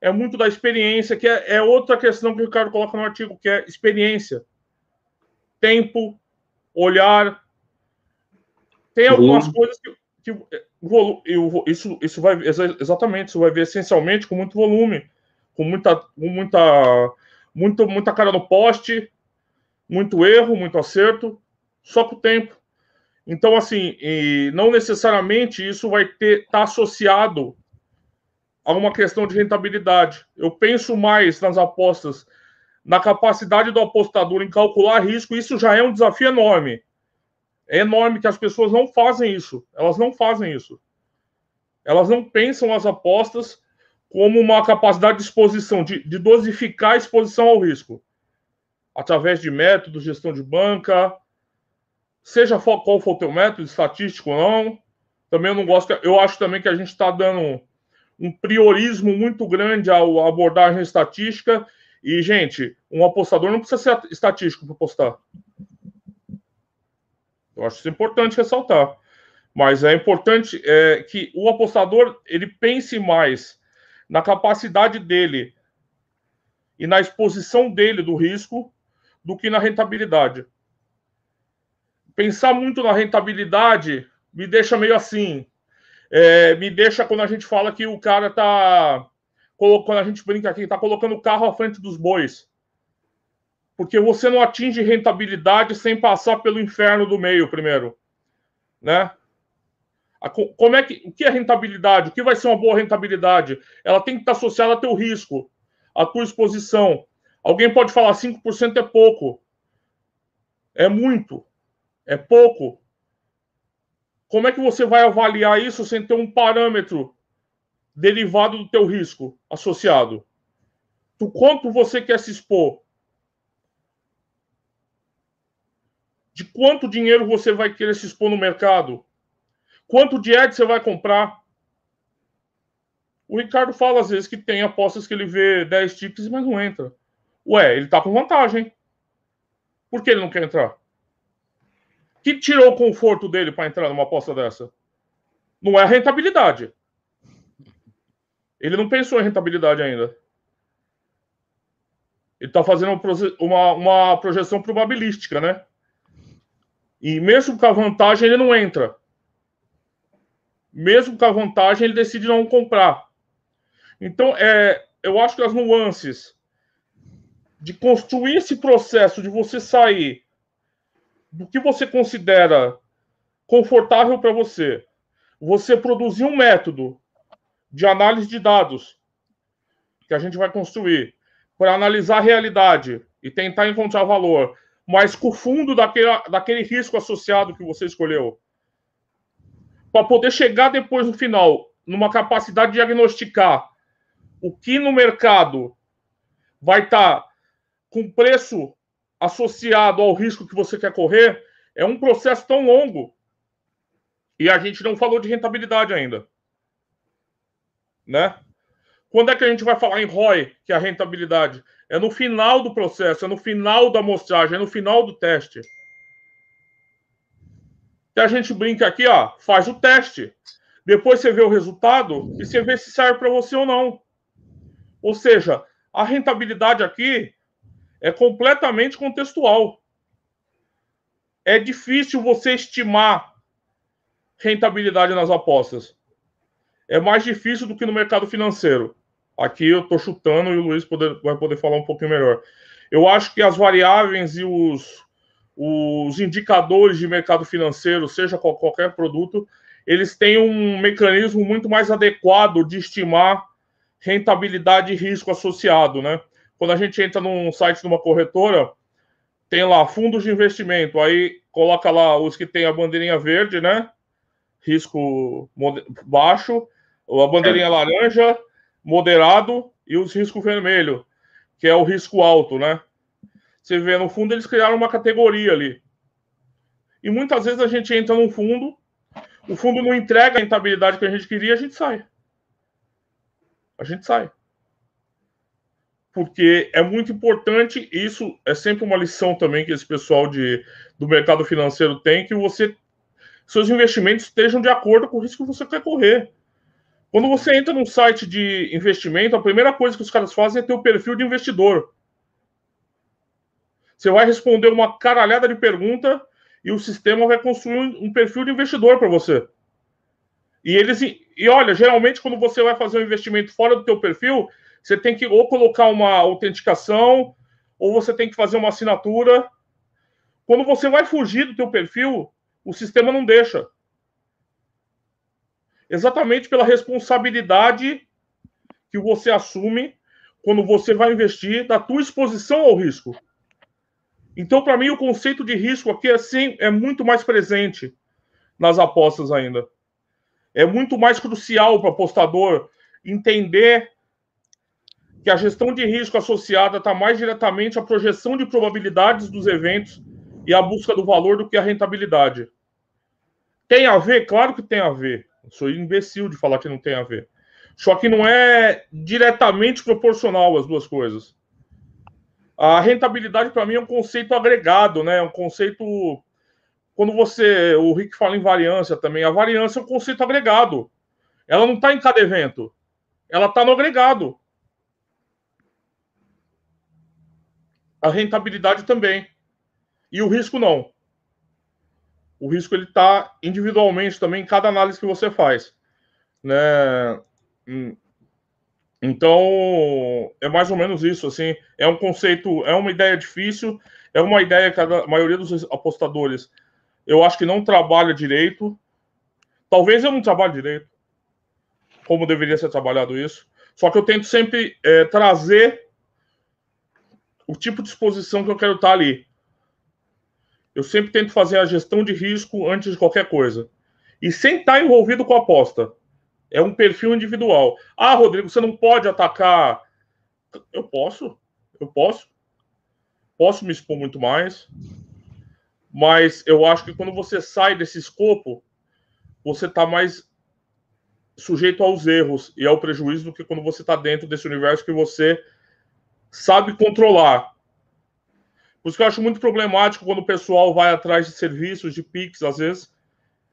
É muito da experiência, que é, é outra questão que o Ricardo coloca no artigo, que é experiência. Tempo, olhar. Tem algumas coisas que, que isso, isso vai exatamente, isso vai ver essencialmente com muito volume, com muita, com muita, muito, muita cara no poste, muito erro, muito acerto, só com o tempo. Então, assim, não necessariamente isso vai ter estar tá associado a uma questão de rentabilidade. Eu penso mais nas apostas, na capacidade do apostador em calcular risco, isso já é um desafio enorme. É enorme que as pessoas não fazem isso. Elas não fazem isso. Elas não pensam as apostas como uma capacidade de exposição, de, de dosificar a exposição ao risco. Através de métodos, gestão de banca, seja qual for o teu método, estatístico ou não. Também eu não gosto. Eu acho também que a gente está dando um priorismo muito grande ao abordagem estatística. E, gente, um apostador não precisa ser estatístico para apostar. Eu acho isso importante ressaltar. Mas é importante é, que o apostador ele pense mais na capacidade dele e na exposição dele do risco do que na rentabilidade. Pensar muito na rentabilidade me deixa meio assim. É, me deixa quando a gente fala que o cara tá. Quando a gente brinca aqui, tá colocando o carro à frente dos bois porque você não atinge rentabilidade sem passar pelo inferno do meio primeiro, né? Como é que, o que é rentabilidade? O que vai ser uma boa rentabilidade? Ela tem que estar associada ao teu risco, à tua exposição. Alguém pode falar 5% é pouco. É muito. É pouco. Como é que você vai avaliar isso sem ter um parâmetro derivado do teu risco associado? Do quanto você quer se expor? De quanto dinheiro você vai querer se expor no mercado. Quanto de ad você vai comprar? O Ricardo fala às vezes que tem apostas que ele vê 10 tickets, mas não entra. Ué, ele tá com vantagem. Por que ele não quer entrar? Que tirou o conforto dele para entrar numa aposta dessa? Não é a rentabilidade. Ele não pensou em rentabilidade ainda. Ele está fazendo uma, uma projeção probabilística, né? E mesmo com a vantagem, ele não entra. Mesmo com a vantagem, ele decide não comprar. Então, é, eu acho que as nuances de construir esse processo de você sair do que você considera confortável para você, você produzir um método de análise de dados que a gente vai construir para analisar a realidade e tentar encontrar valor mas com o fundo daquele, daquele risco associado que você escolheu. Para poder chegar depois no final, numa capacidade de diagnosticar o que no mercado vai estar tá com preço associado ao risco que você quer correr, é um processo tão longo. E a gente não falou de rentabilidade ainda. Né? Quando é que a gente vai falar em ROI, que é a rentabilidade? É no final do processo, é no final da amostragem, é no final do teste. E a gente brinca aqui, ó, faz o teste. Depois você vê o resultado e você vê se serve para você ou não. Ou seja, a rentabilidade aqui é completamente contextual. É difícil você estimar rentabilidade nas apostas. É mais difícil do que no mercado financeiro. Aqui eu estou chutando e o Luiz poder, vai poder falar um pouquinho melhor. Eu acho que as variáveis e os, os indicadores de mercado financeiro, seja qual, qualquer produto, eles têm um mecanismo muito mais adequado de estimar rentabilidade e risco associado, né? Quando a gente entra num site de uma corretora, tem lá fundos de investimento, aí coloca lá os que tem a bandeirinha verde, né? Risco baixo, a bandeirinha é. laranja, moderado e os risco vermelho, que é o risco alto, né? Você vê, no fundo, eles criaram uma categoria ali. E muitas vezes a gente entra num fundo, o fundo não entrega a rentabilidade que a gente queria, a gente sai. A gente sai. Porque é muito importante, isso é sempre uma lição também que esse pessoal de, do mercado financeiro tem, que você seus investimentos estejam de acordo com o risco que você quer correr. Quando você entra num site de investimento, a primeira coisa que os caras fazem é ter o perfil de investidor. Você vai responder uma caralhada de pergunta e o sistema vai construir um perfil de investidor para você. E eles e olha, geralmente quando você vai fazer um investimento fora do teu perfil, você tem que ou colocar uma autenticação ou você tem que fazer uma assinatura. Quando você vai fugir do teu perfil, o sistema não deixa. Exatamente pela responsabilidade que você assume quando você vai investir da tua exposição ao risco. Então, para mim, o conceito de risco aqui é, sim, é muito mais presente nas apostas ainda. É muito mais crucial para o apostador entender que a gestão de risco associada está mais diretamente à projeção de probabilidades dos eventos e à busca do valor do que a rentabilidade. Tem a ver? Claro que tem a ver. Sou imbecil de falar que não tem a ver. Só que não é diretamente proporcional as duas coisas. A rentabilidade, para mim, é um conceito agregado, né? É um conceito. Quando você. O Rick fala em variância também. A variância é um conceito agregado. Ela não está em cada evento. Ela está no agregado. A rentabilidade também. E o risco não. O risco ele está individualmente também em cada análise que você faz, né? Hum, então, é mais ou menos isso, assim, é um conceito, é uma ideia difícil, é uma ideia que a maioria dos apostadores, eu acho que não trabalha direito. Talvez eu não trabalhe direito, como deveria ser trabalhado isso. Só que eu tento sempre é, trazer o tipo de exposição que eu quero estar ali. Eu sempre tento fazer a gestão de risco antes de qualquer coisa. E sem estar envolvido com a aposta. É um perfil individual. Ah, Rodrigo, você não pode atacar. Eu posso, eu posso. Posso me expor muito mais. Mas eu acho que quando você sai desse escopo, você está mais sujeito aos erros e ao prejuízo do que quando você está dentro desse universo que você sabe controlar. Por isso que eu acho muito problemático quando o pessoal vai atrás de serviços, de PIX, às vezes,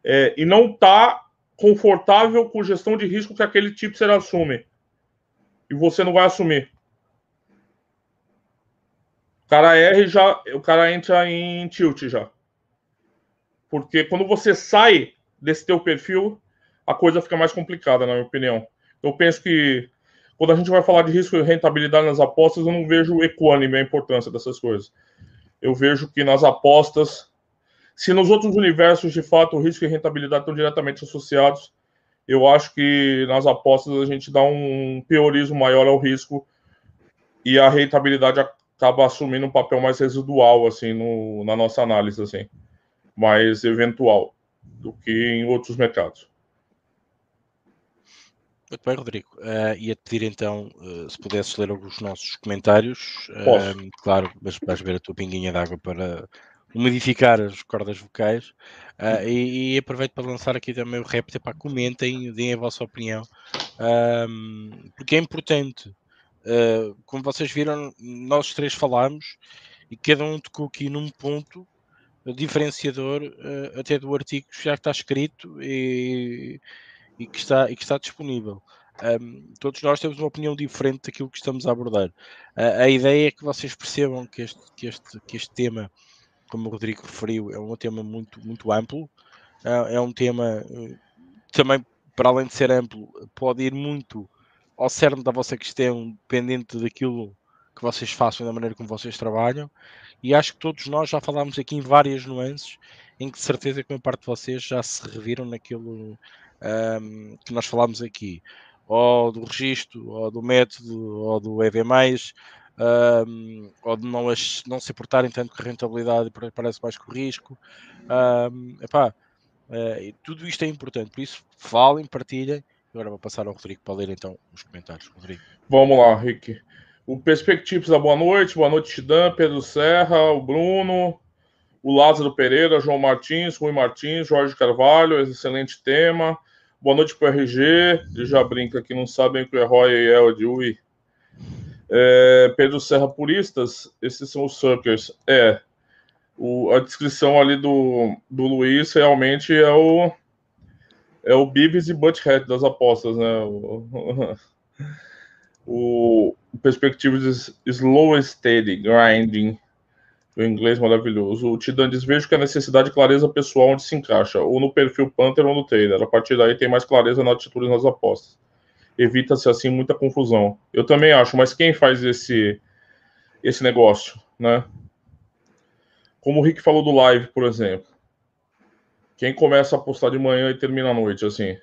é, e não está confortável com gestão de risco que aquele tipo será assume. E você não vai assumir. O cara R já, o cara entra em tilt já. Porque quando você sai desse teu perfil, a coisa fica mais complicada, na minha opinião. Eu penso que quando a gente vai falar de risco e rentabilidade nas apostas, eu não vejo equânime a importância dessas coisas. Eu vejo que nas apostas se nos outros universos, de fato, o risco e rentabilidade estão diretamente associados, eu acho que nas apostas a gente dá um priorismo maior ao risco e a rentabilidade acaba assumindo um papel mais residual, assim, no, na nossa análise, assim, mais eventual do que em outros mercados. Muito bem, Rodrigo. Uh, ia-te pedir então, uh, se pudesses ler alguns nossos comentários. Uh, claro, mas vais ver a tua pinguinha d'água para modificar as cordas vocais uh, e, e, aproveito para lançar aqui também o réptil para comentem, deem a vossa opinião um, porque é importante como vocês viram nós três falámos e cada um tocou aqui num ponto diferenciador até do artigo que já está escrito e, e, que, está, e que está disponível um, todos nós temos uma opinião diferente daquilo que estamos a abordar. Uh, a ideia é que vocês percebam que este, que este, que este tema como o Rodrigo referiu, é um tema muito, muito amplo. É, é um tema eh, também, para além de ser amplo, pode ir muito ao cerne da vossa questão, dependente daquilo que vocês façam, da maneira como vocês trabalham. E acho que todos nós já falámos aqui em várias nuances, em que de certeza que uma parte de vocês já se reviram naquilo um, que nós falámos aqui, ou do registro, ou do método, ou do EV, um, ou de não, as, não se portarem tanto com a rentabilidade parece mais com o risco. Um, epá, uh, tudo isto é importante, por isso falem, partilhem. Agora vou passar ao Rodrigo para ler então os comentários. Rodrigo. Vamos lá, Rick. O Perspectives da boa noite, boa noite, Tidan, Pedro Serra, o Bruno, o Lázaro Pereira, João Martins, Rui Martins, Jorge Carvalho, excelente tema. Boa noite para o RG. Ele já brinca que não sabem que o Roy é o de Ui. É, Pedro Serra Puristas, esses são os suckers. É, o, a descrição ali do, do Luiz realmente é o é o Beavis e Butthead das apostas, né? O, [LAUGHS] o, o perspectivo de slow steady, grinding, o inglês maravilhoso. O Tidan diz: vejo que a necessidade de clareza pessoal onde se encaixa, ou no perfil Panther ou no Taylor. A partir daí tem mais clareza na atitude nas apostas. Evita-se assim muita confusão. Eu também acho, mas quem faz esse esse negócio, né? Como o Rick falou do live, por exemplo. Quem começa a apostar de manhã e termina à noite, assim?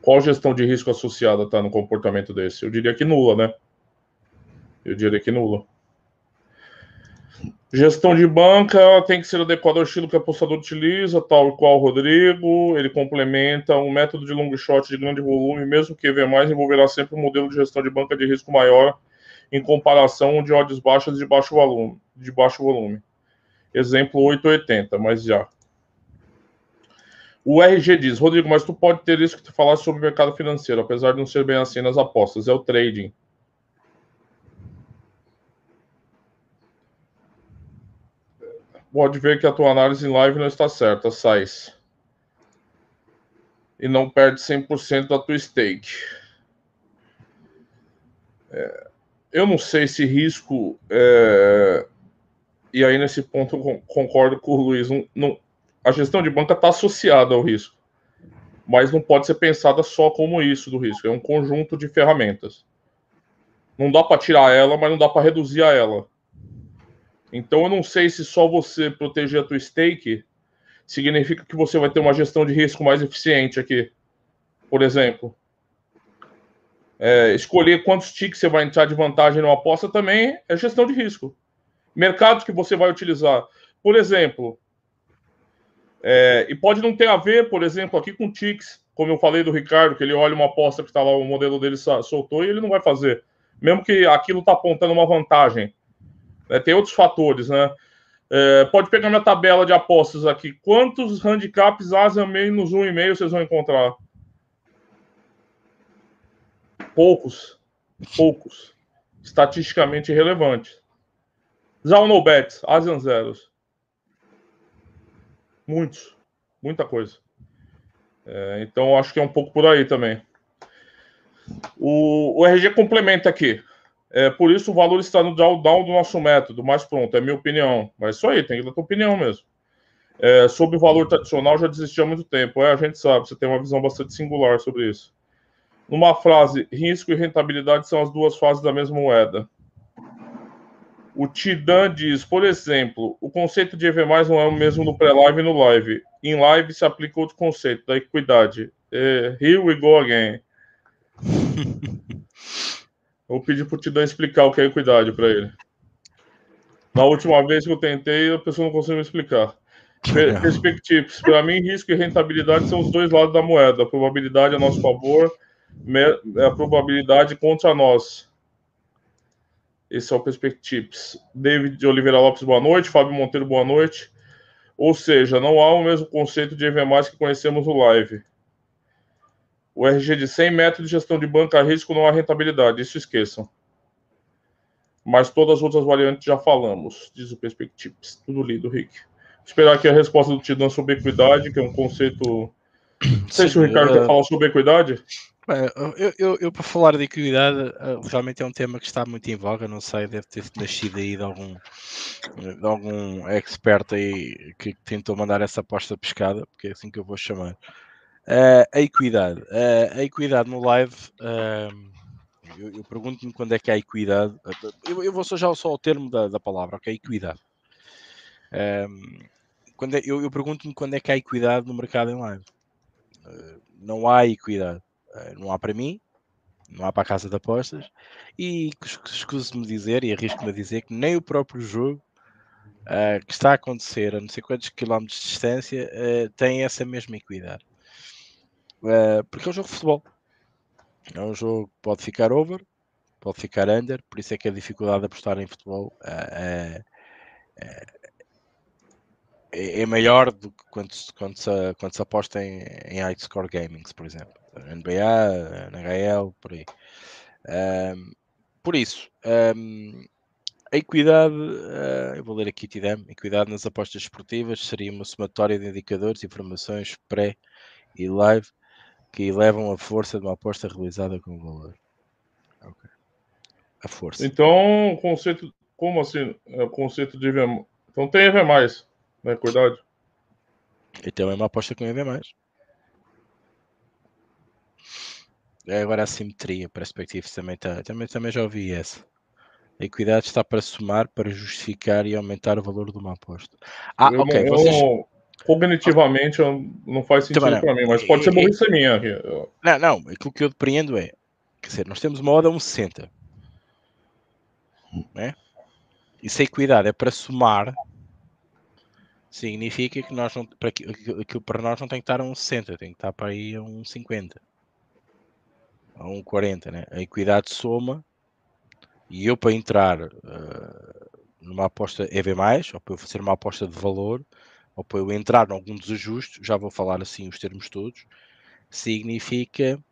Qual gestão de risco associada está no comportamento desse? Eu diria que nula, né? Eu diria que nula. Gestão de banca tem que ser adequada ao estilo que o apostador utiliza, tal qual o Rodrigo. Ele complementa um método de long shot de grande volume, mesmo que EV+, envolverá sempre um modelo de gestão de banca de risco maior em comparação de odds baixas de baixo volume. De baixo volume. Exemplo 880, mas já. O RG diz, Rodrigo, mas tu pode ter isso que tu falasse sobre o mercado financeiro, apesar de não ser bem assim nas apostas, é o trading. Pode ver que a tua análise em live não está certa, Sais. E não perde 100% da tua stake. É, eu não sei se risco. É, e aí, nesse ponto, eu concordo com o Luiz. Não, não, a gestão de banca está associada ao risco. Mas não pode ser pensada só como isso do risco. É um conjunto de ferramentas. Não dá para tirar ela, mas não dá para reduzir a ela. Então eu não sei se só você proteger a tua stake significa que você vai ter uma gestão de risco mais eficiente aqui. Por exemplo, é, escolher quantos ticks você vai entrar de vantagem numa aposta também é gestão de risco. Mercados que você vai utilizar. Por exemplo, é, e pode não ter a ver, por exemplo, aqui com ticks, como eu falei do Ricardo, que ele olha uma aposta que está lá, o modelo dele soltou e ele não vai fazer. Mesmo que aquilo está apontando uma vantagem. É, tem outros fatores, né? É, pode pegar minha tabela de apostas aqui. Quantos handicaps asa menos um e meio vocês vão encontrar? Poucos. Poucos. Estatisticamente relevantes. Zal no bets, Asian zeros. Muitos. Muita coisa. É, então acho que é um pouco por aí também. O, o RG complementa aqui. É, por isso o valor está no drawdown do nosso método, mas pronto, é minha opinião. Mas isso aí, tem que dar tua opinião mesmo. É, sobre o valor tradicional, já desisti há muito tempo. É, a gente sabe, você tem uma visão bastante singular sobre isso. Numa frase, risco e rentabilidade são as duas fases da mesma moeda. O Tidan diz, por exemplo, o conceito de EV+, não é o mesmo no pré-live e no live. Em live se aplica outro conceito, da equidade. É, here we go again. [LAUGHS] Vou pedir para o Tidão explicar o que é equidade para ele. Na última vez que eu tentei, a pessoa não conseguiu me explicar. Perspectives. Para mim, risco e rentabilidade são os dois lados da moeda. A probabilidade a nosso favor, a probabilidade contra nós. Esse é o Perspectives. David de Oliveira Lopes, boa noite. Fábio Monteiro, boa noite. Ou seja, não há o mesmo conceito de EV+, que conhecemos no live. O RG de 100 metros de gestão de banca a risco não há rentabilidade, isso esqueçam. Mas todas as outras variantes já falamos, diz o Perspectives. Tudo lido, Rick. Vou esperar aqui a resposta do Tidão sobre equidade, que é um conceito. Não sei se o Ricardo uh... quer falar sobre equidade. Eu, eu, eu, para falar de equidade, realmente é um tema que está muito em voga. Não sei, deve ter nascido aí de algum, de algum expert aí que tentou mandar essa aposta pescada, porque é assim que eu vou chamar. Uh, a equidade. Uh, a equidade no live. Uh, eu, eu pergunto-me quando é que há equidade. Eu, eu vou só só o termo da, da palavra, ok? Equidade. quando é, eu, eu pergunto-me quando é que há equidade no mercado em live. não há equidade. não há para mim, não há para a casa de apostas. E escuso-me dizer, e arrisco-me a dizer, que nem o próprio jogo uh, que está a acontecer a não sei quantos quilómetros de distância uh, tem essa mesma equidade. Uh, porque é um jogo de futebol. É um jogo que pode ficar over, pode ficar under, por isso é que a dificuldade de apostar em futebol é, é, maior do que quando, quando, se, quando se aposta em, em high score gamings, por exemplo. NBA, NHL, por aí. Um, por isso, um, a equidade, uh, eu vou ler aqui Tidam, equidade nas apostas esportivas seria uma somatória de indicadores informações pré e live que elevam a força de uma aposta realizada com valor. Okay. A força. Então, conceito, como assim? É o conceito de EV, então tem EV né? Cuidado. Então é uma aposta com EV. É agora a simetria, perspectiva também, tá, também, também já ouvi essa. A equidade está para somar, para justificar e aumentar o valor de uma aposta. Ah, eu, ok. Eu, vocês... Cognitivamente não faz sentido para mim, mas pode ser burrice minha. Não, não, aquilo que eu depreendo é, quer dizer, nós temos uma oda 1,60. Né? E se a equidade é para somar, significa que nós não, para, aquilo para nós não tem que estar a 1,60, tem que estar para aí a 1,50 a 1,40, né? A equidade soma e eu para entrar uh, numa aposta EV+, ou para eu fazer uma aposta de valor, ou para eu entrar em algum desajustes, já vou falar assim os termos todos, significa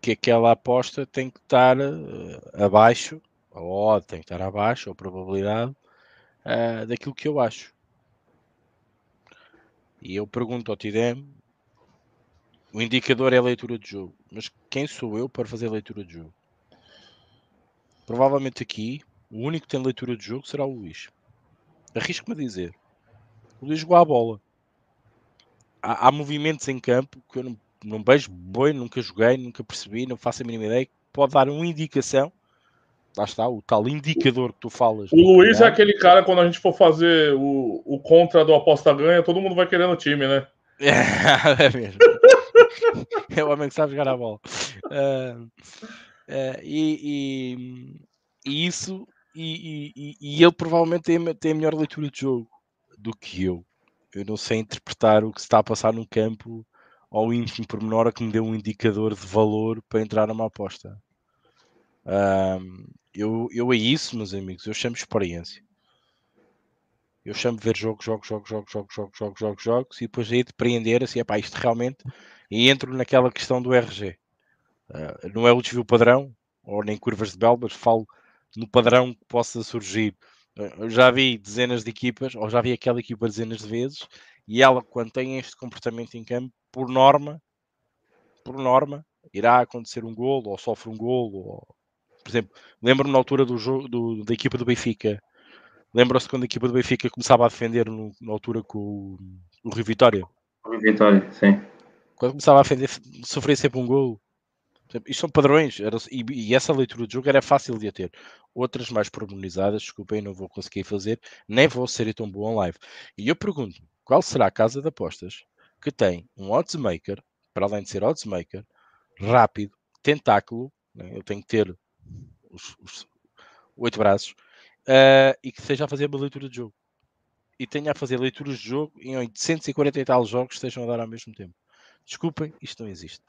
que aquela aposta tem que estar uh, abaixo, a odd tem que estar abaixo, a probabilidade uh, daquilo que eu acho. E eu pergunto ao TIDEM, o indicador é a leitura de jogo, mas quem sou eu para fazer leitura de jogo? Provavelmente aqui, o único que tem leitura de jogo será o Luís. Arrisco-me a dizer. Luís jogou a bola. Há, há, movimentos em campo que eu não, não vejo boi, nunca joguei, nunca percebi, não faço a mínima ideia. Pode dar uma indicação. Lá está, o tal indicador que tu falas. O Luís é aquele cara, quando a gente for fazer o, o contra do aposta ganha, todo mundo vai querendo o time, né? [LAUGHS] é mesmo. [LAUGHS] é o homem que sabe jogar a bola. Uh, Uh, e, e, e, isso, e, e, e, ele provavelmente tem, tem a melhor leitura de jogo do que eu. Eu não sei interpretar o que se está a passar no campo ao ínfimo pormenor que me deu um indicador de valor para entrar numa aposta. Um, eu, eu é isso, meus amigos, eu chamo experiência. Eu chamo de ver jogos, jogos, jogos, jogos, jogos, jogos, jogos, jogos, jogos, e depois aí de prender assim, epá, isto realmente, e entro naquela questão do RG. Uh, não é o desvio padrão, ou nem curvas de Bell, mas falo no padrão que possa surgir. Uh, já vi dezenas de equipas, ou já vi aquela equipa dezenas de vezes, e ela, quando tem este comportamento em campo, por norma, por norma, irá acontecer um golo, ou sofre um golo. Ou... Por exemplo, lembro-me na altura do jogo do, da equipa do Benfica. Lembram-se quando a equipa do Benfica começava a defender no, na altura com o, o Rio Vitória? O Rio Vitória, sim. Quando começava a defender, sofria sempre um golo. Isto são padrões, era, e, e, essa leitura de jogo era fácil de a ter. Outras mais pormenorizadas, desculpem, não vou conseguir fazer, nem vou ser tão bom live. E eu pergunto, qual será a casa de apostas que tem um oddsmaker, para além de ser oddsmaker, rápido, tentáculo, né? eu tenho que ter os, os oito braços, uh, e que seja a fazer uma leitura de jogo. E tenha a fazer leituras de jogo em 840 e tal jogos que estejam a dar ao mesmo tempo. Desculpem, isto não existe.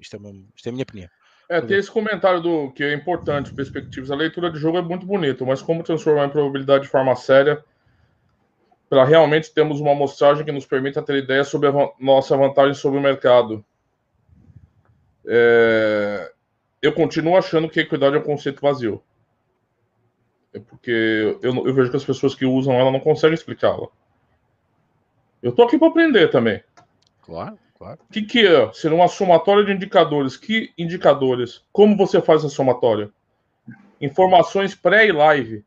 Isto é, uma, isto é a minha opinião. É, tem esse comentário do que é importante, perspectivas. A leitura de jogo é muito bonito, mas como transformar em probabilidade de forma séria para realmente termos uma amostragem que nos permita ter ideia sobre a nossa vantagem sobre o mercado. É... Eu continuo achando que equidade é um conceito vazio. É porque eu, eu vejo que as pessoas que usam ela não conseguem explicá-la. Eu tô aqui para aprender também. Claro. Claro. O que, que é? Ser uma somatória de indicadores. Que indicadores? Como você faz a somatória? Informações pré e live.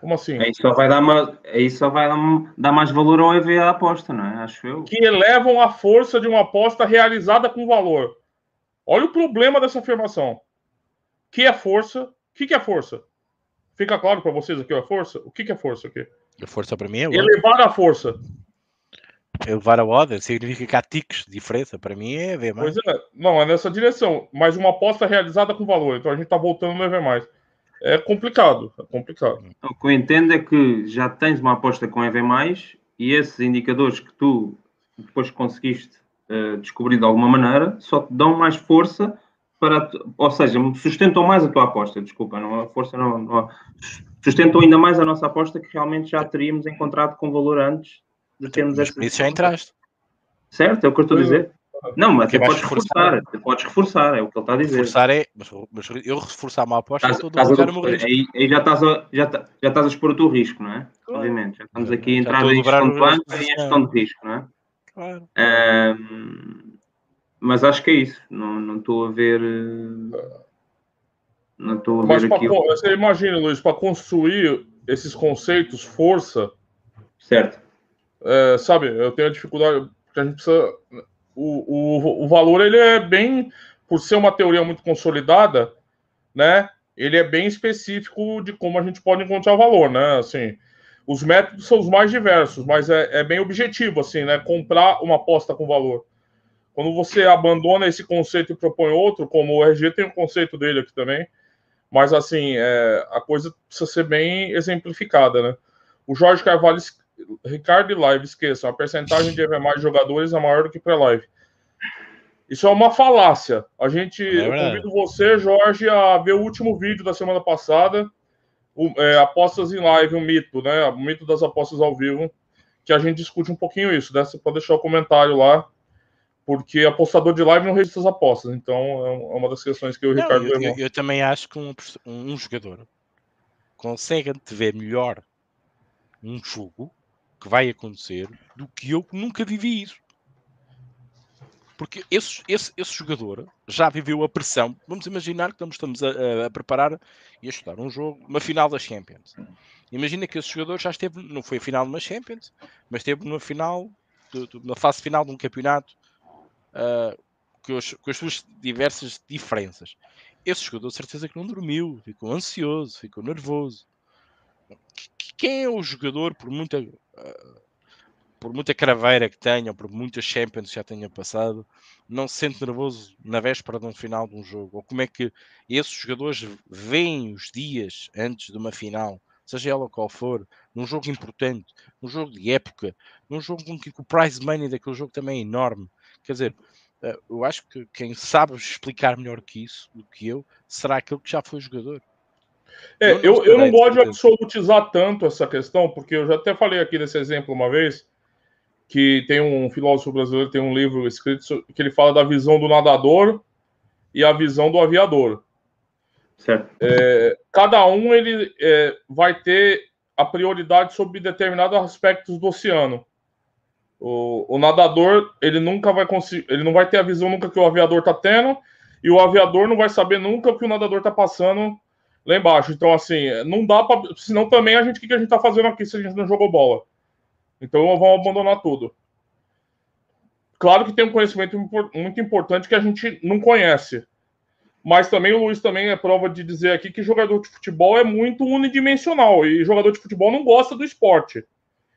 Como assim? Aí só vai dar, aí só vai dar mais valor ao EV à aposta, não é? Acho eu. Que elevam a força de uma aposta realizada com valor. Olha o problema dessa afirmação. O que é força? O que, que é força? Fica claro para vocês aqui a força? O que, que é força aqui? A força para mim é Elevar a força. Elevar a order significa que há ticos de diferença. Para mim é ver mais. Pois é, não, é nessa direção. Mas uma aposta realizada com valor. Então a gente está voltando no EV mais. É complicado, é complicado. O que eu entendo é que já tens uma aposta com EV e esses indicadores que tu depois conseguiste uh, descobrir de alguma maneira só te dão mais força para, ou seja, sustentam mais a tua aposta. Desculpa, não a força não, não sustentou ainda mais a nossa aposta que realmente já teríamos encontrado com valor antes de termos por isso já entraste. Certo, é o que eu estou a dizer. Não, mas até podes reforçar, até podes reforçar, é o que ele está a dizer. Reforçar é. Mas, mas eu reforçar uma aposta, Estás- estou a jogar o meu risco. aí, aí já, estás a, já, tá- já estás a expor o teu risco, não é? Claro. Obviamente. Já estamos aqui a entrar em dobrar gestão de banco e em gestão de risco, não é? Claro. Ahm, mas acho que é isso. Não não estou a ver. eh, Não a Mas pra, aqui. você imagina, Luiz, para construir esses conceitos, força, Certo. é, sabe, eu tenho a dificuldade, porque a gente precisa. O, o, o valor, ele é bem, por ser uma teoria muito consolidada, né? Ele é bem específico de como a gente pode encontrar o valor, né? Assim, os métodos são os mais diversos, mas é, é bem objetivo, assim, né? Comprar uma aposta com valor. Quando você abandona esse conceito e propõe outro, como o RG tem um conceito dele aqui também, mas assim, é, a coisa precisa ser bem exemplificada, né? O Jorge Carvalho, Ricardo e Live, esqueçam, a percentagem de mais jogadores é maior do que pré-live. Isso é uma falácia. A gente, É convido você, Jorge, a ver o último vídeo da semana passada, o, é, Apostas em Live, um mito, né? O mito das apostas ao vivo, que a gente discute um pouquinho isso, né? Você pode deixar o comentário lá, porque apostador de live não registra as apostas. Então, é é uma das questões que o Não, Ricardo eu, eu- eu também acho que um, um jogador consegue antever melhor um jogo que vai acontecer do que eu que nunca vivi isso. Porque esse, esse, esse jogador já viveu a pressão. Vamos imaginar que estamos, a, a- preparar e a estudar um jogo, uma final das Champions. Imagina que esse jogador já esteve, não foi a final de uma Champions, mas esteve numa final, de- de- na fase final de um campeonato ah, com, as, com as suas diversas diferenças. Esse jogador, de certeza que não dormiu, ficou ansioso, ficou nervoso. Qu- Quem é o jogador, por muita, ah, por muita craveira que tenha, ou por muitas Champions que já tenha passado, não se sente nervoso na véspera de um final de um jogo? Ou como é que esses jogadores veem os dias antes de uma final, seja ela qual for, num jogo importante, num jogo de época, num jogo em que o prize money daquele jogo também é enorme? Quer dizer, eh, eu acho que quem sabe explicar melhor que isso, do que eu, será aquele que já foi jogador. É, Eu não eu, eu não gosto de absolutizar tanto essa questão, porque eu já até falei aqui desse exemplo uma vez, que tem um filósofo brasileiro, tem um livro escrito que ele fala da visão do nadador e a visão do aviador. Certo. Cada um ele é, vai ter a prioridade sobre determinados aspectos do oceano. O, o nadador ele nunca vai conseguir, ele não vai ter a visão nunca que o aviador está tendo e o aviador não vai saber nunca o que o nadador está passando lá embaixo. Então assim, não dá para, senão também a gente o que que a gente está fazendo aqui se a gente não jogou bola. Então vamos abandonar tudo. Claro que tem um conhecimento muito importante que a gente não conhece. Mas também o Luiz também é prova de dizer aqui que jogador de futebol é muito unidimensional e jogador de futebol não gosta do esporte.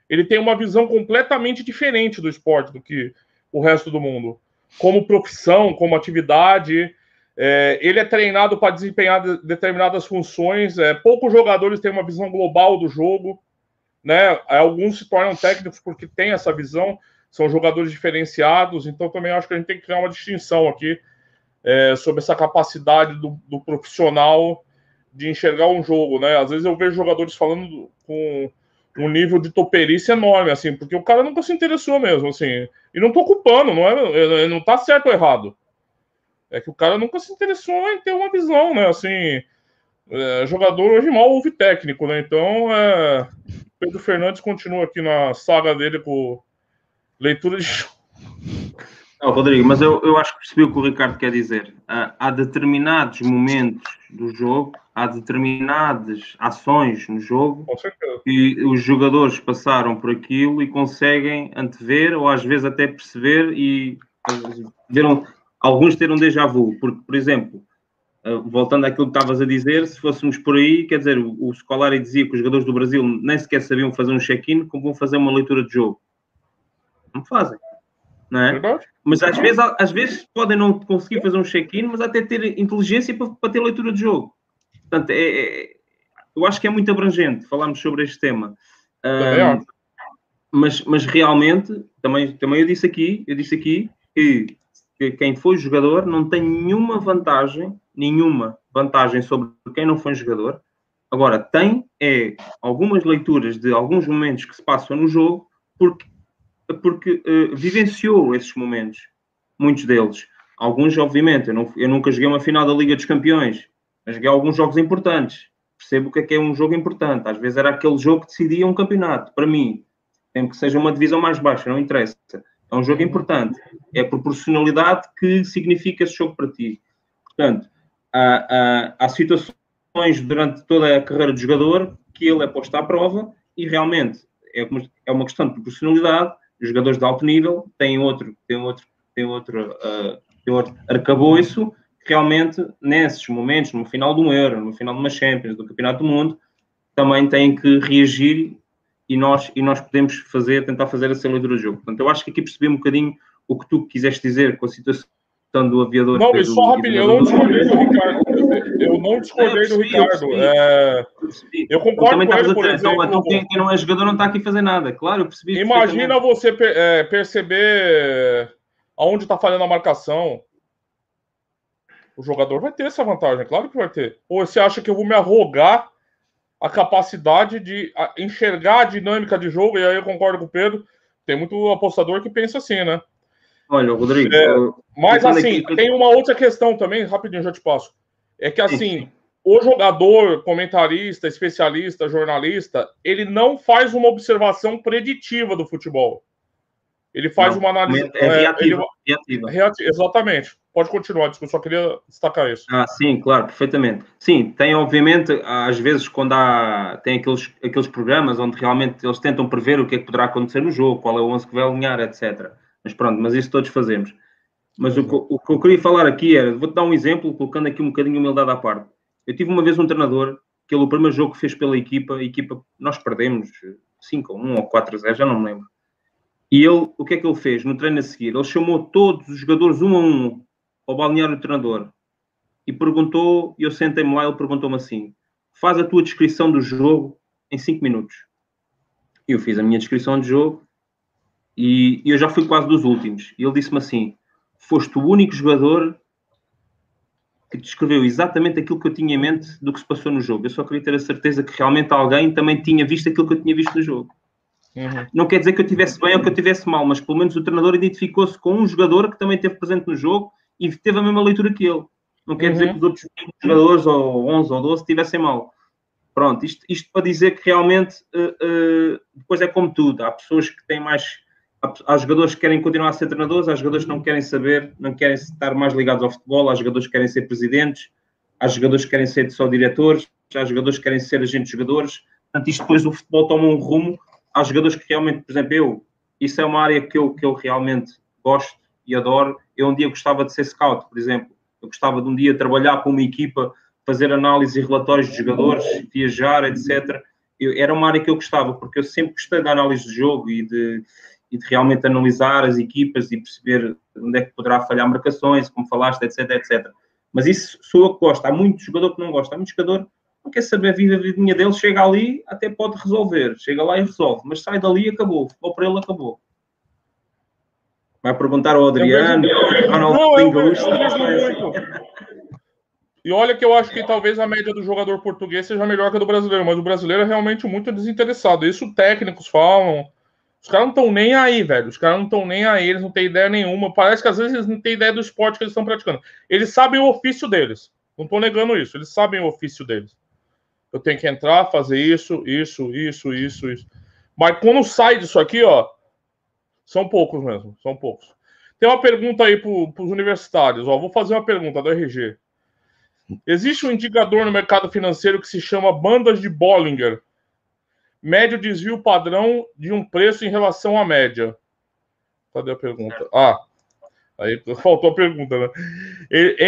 Ele tem uma visão completamente diferente do esporte do que o resto do mundo. Como profissão, como atividade, é, ele é treinado para desempenhar de- determinadas funções. É, poucos jogadores têm uma visão global do jogo, né? Alguns se tornam técnicos porque têm essa visão, são jogadores diferenciados. Então também acho que a gente tem que criar uma distinção aqui é, sobre essa capacidade do, do profissional de enxergar um jogo, né? Às vezes eu vejo jogadores falando do- com um nível de toperice enorme, assim, porque o cara nunca se interessou mesmo, assim. E não tô culpando, não é, não tá certo ou errado. É que o cara nunca se interessou em ter uma visão, né? Assim, é, jogador hoje mal ouve técnico, né? Então, é, Pedro Fernandes continua aqui na saga dele com leitura de. Não, Rodrigo, mas eu, eu acho que percebi o que o Ricardo quer dizer. Ah, há determinados momentos do jogo, há determinadas ações no jogo que os jogadores passaram por aquilo e conseguem antever ou às vezes até perceber e viram, alguns ter um déjà vu. Porque, por exemplo, ah, voltando àquilo que estavas a dizer, se fôssemos por aí, quer dizer, o, o Scolari dizia que os jogadores do Brasil nem sequer sabiam fazer um check-in, como vão fazer uma leitura de jogo. Não fazem. Não é? Verdade? Mas às vezes, às vezes podem não conseguir fazer um check-in, mas até ter inteligência para, para ter leitura de jogo. Portanto, é, é- eu acho que é muito abrangente falarmos sobre este tema. Acho. mas, mas realmente, também, também eu disse aqui, eu disse aqui que, que quem foi jogador não tem nenhuma vantagem, nenhuma vantagem sobre quem não foi jogador, Agora, tem é algumas leituras de alguns momentos que se passam no jogo porque, porque uh, vivenciou esses momentos, muitos deles. Alguns, obviamente, eu, não, eu nunca joguei uma final da Liga dos Campeões, mas joguei alguns jogos importantes. Percebo o que é que é um jogo importante. Às vezes era aquele jogo que decidia um campeonato. Para mim, tem que seja uma divisão mais baixa, não interessa. É um jogo importante. É a proporcionalidade que significa esse jogo para ti. Portanto, há, há, há situações durante toda a carreira do jogador que ele é posto à prova e realmente é uma, é uma questão de proporcionalidade. Os jogadores de alto nível têm outro, têm outro, têm outro, uh, têm outro arcabouço realmente, nesses momentos, no final de um Euro, no final de uma Champions, do Campeonato do Mundo, também têm que reagir e nós, e nós podemos fazer, tentar fazer essa leitura do jogo. Portanto, eu acho que aqui percebi um bocadinho o que tu quiseste dizer com a situação do aviador. Não, mas só rapidinho, eu não do Ricardo. Eu não discordei do Ricardo. Eu, é... eu concordo com ele, por então, exemplo. Então, quem, quem, não é jogador não está aqui fazer nada. Claro, eu percebi. Imagina você é, perceber aonde está falhando a marcação. O jogador vai ter essa vantagem, claro que vai ter. Ou você acha que eu vou me arrogar a capacidade de enxergar a dinâmica de jogo? E aí eu concordo com o Pedro. Tem muito apostador que pensa assim, né? Olha, Rodrigo. É, mas assim, aqui... tem uma outra questão também, rapidinho, já te passo. É que assim, o jogador, comentarista, especialista, jornalista, ele não faz uma observação preditiva do futebol. Ele faz não, uma análise. É, é reativa. É, reativa. reativa. Exatamente. Pode continuar, eu só queria destacar isso. Ah, sim, claro, perfeitamente. Sim, tem obviamente, às vezes, quando há tem aqueles, aqueles programas onde realmente eles tentam prever o que é que poderá acontecer no jogo, qual é o 11 que vai alinhar, etc. Mas pronto, mas isso todos fazemos. Mas o, o que eu queria falar aqui era, vou-te dar um exemplo, colocando aqui um bocadinho de humildade à parte. Eu tive uma vez um treinador, que ele, o primeiro jogo que fez pela equipa, a equipa, nós perdemos 5 ou 1 ou 4 a 0, já não me lembro. E ele, o que é que ele fez no treino a seguir? Ele chamou todos os jogadores um a um ao balneário do treinador e perguntou, e eu sentei-me lá, ele perguntou-me assim: faz a tua descrição do jogo em 5 minutos. Eu fiz a minha descrição de jogo e eu já fui quase dos últimos. E ele disse-me assim: foste o único jogador que descreveu exatamente aquilo que eu tinha em mente do que se passou no jogo. Eu só queria ter a certeza que realmente alguém também tinha visto aquilo que eu tinha visto no jogo. Uhum. Não quer dizer que eu tivesse bem ou que eu tivesse mal, mas pelo menos o treinador identificou-se com um jogador que também esteve presente no jogo e teve a mesma leitura que ele. Não quer uhum. dizer que os outros jogadores, ou 11 ou 12, tivessem mal. Pronto, isto, isto para dizer que realmente uh, uh, depois é como tudo. Há pessoas que têm mais há jogadores que querem continuar a ser treinadores, há jogadores que não querem saber, não querem estar mais ligados ao futebol, há jogadores que querem ser presidentes, há jogadores que querem ser só diretores, há jogadores que querem ser agentes de jogadores. Portanto, isto depois o futebol toma um rumo. Há jogadores que realmente, por exemplo, eu, isso é uma área que eu, que eu realmente gosto e adoro. Eu um dia gostava de ser scout, por exemplo. Eu gostava de um dia trabalhar com uma equipa, fazer análise e relatórios de jogadores, viajar, etc. Eu, era uma área que eu gostava, porque eu sempre gostei da análise de jogo e de, e de realmente analisar as equipas e perceber onde é que poderá falhar marcações, como falaste, etc, etc. Mas isso sou eu que gosto. Há muito jogador que não gosta. Há muito jogador que não quer saber a vida, a vidinha dele, chega ali, até pode resolver. Chega lá e resolve. Mas sai dali e acabou. Ou para ele acabou. Vai perguntar ao Adriano, Ronald Gaúcho. E olha que eu acho que talvez a média do jogador português seja melhor que a do brasileiro, mas o brasileiro é realmente muito desinteressado. Isso técnicos falam, os caras não estão nem aí, velho. Os caras não estão nem aí, eles não têm ideia nenhuma. Parece que às vezes eles não têm ideia do esporte que eles estão praticando. Eles sabem o ofício deles. Não estou negando isso. Eles sabem o ofício deles. Eu tenho que entrar, fazer isso, isso, isso, isso, isso. Mas quando sai disso aqui, ó, são poucos mesmo. São poucos. Tem uma pergunta aí para os universitários. Ó, vou fazer uma pergunta do RG. Existe um indicador no mercado financeiro que se chama bandas de Bollinger médio desvio padrão de um preço em relação à média. Cadê a pergunta? Ah, aí faltou a pergunta, né?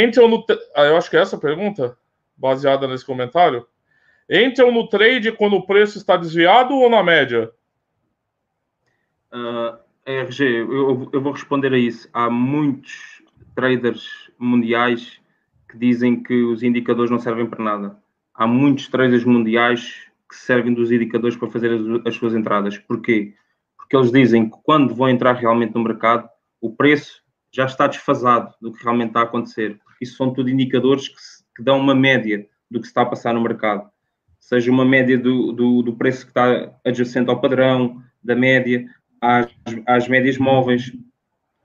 Entram no. Ah, eu acho que é essa a pergunta, baseada nesse comentário. Entram no trade quando o preço está desviado ou na média? Uh, ah, RG, eu, eu vou responder a isso. Há muitos traders mundiais que dizem que os indicadores não servem para nada. Há muitos traders mundiais que servem dos indicadores para fazer as, as suas entradas. Porquê? Porque eles dizem que quando vão entrar realmente no mercado, o preço já está desfasado do que realmente está a acontecer. Isso são tudo indicadores que, que dão uma média do que se está a passar no mercado. seja uma média do, do, do preço que está adjacente ao padrão, da média, às, às médias móveis,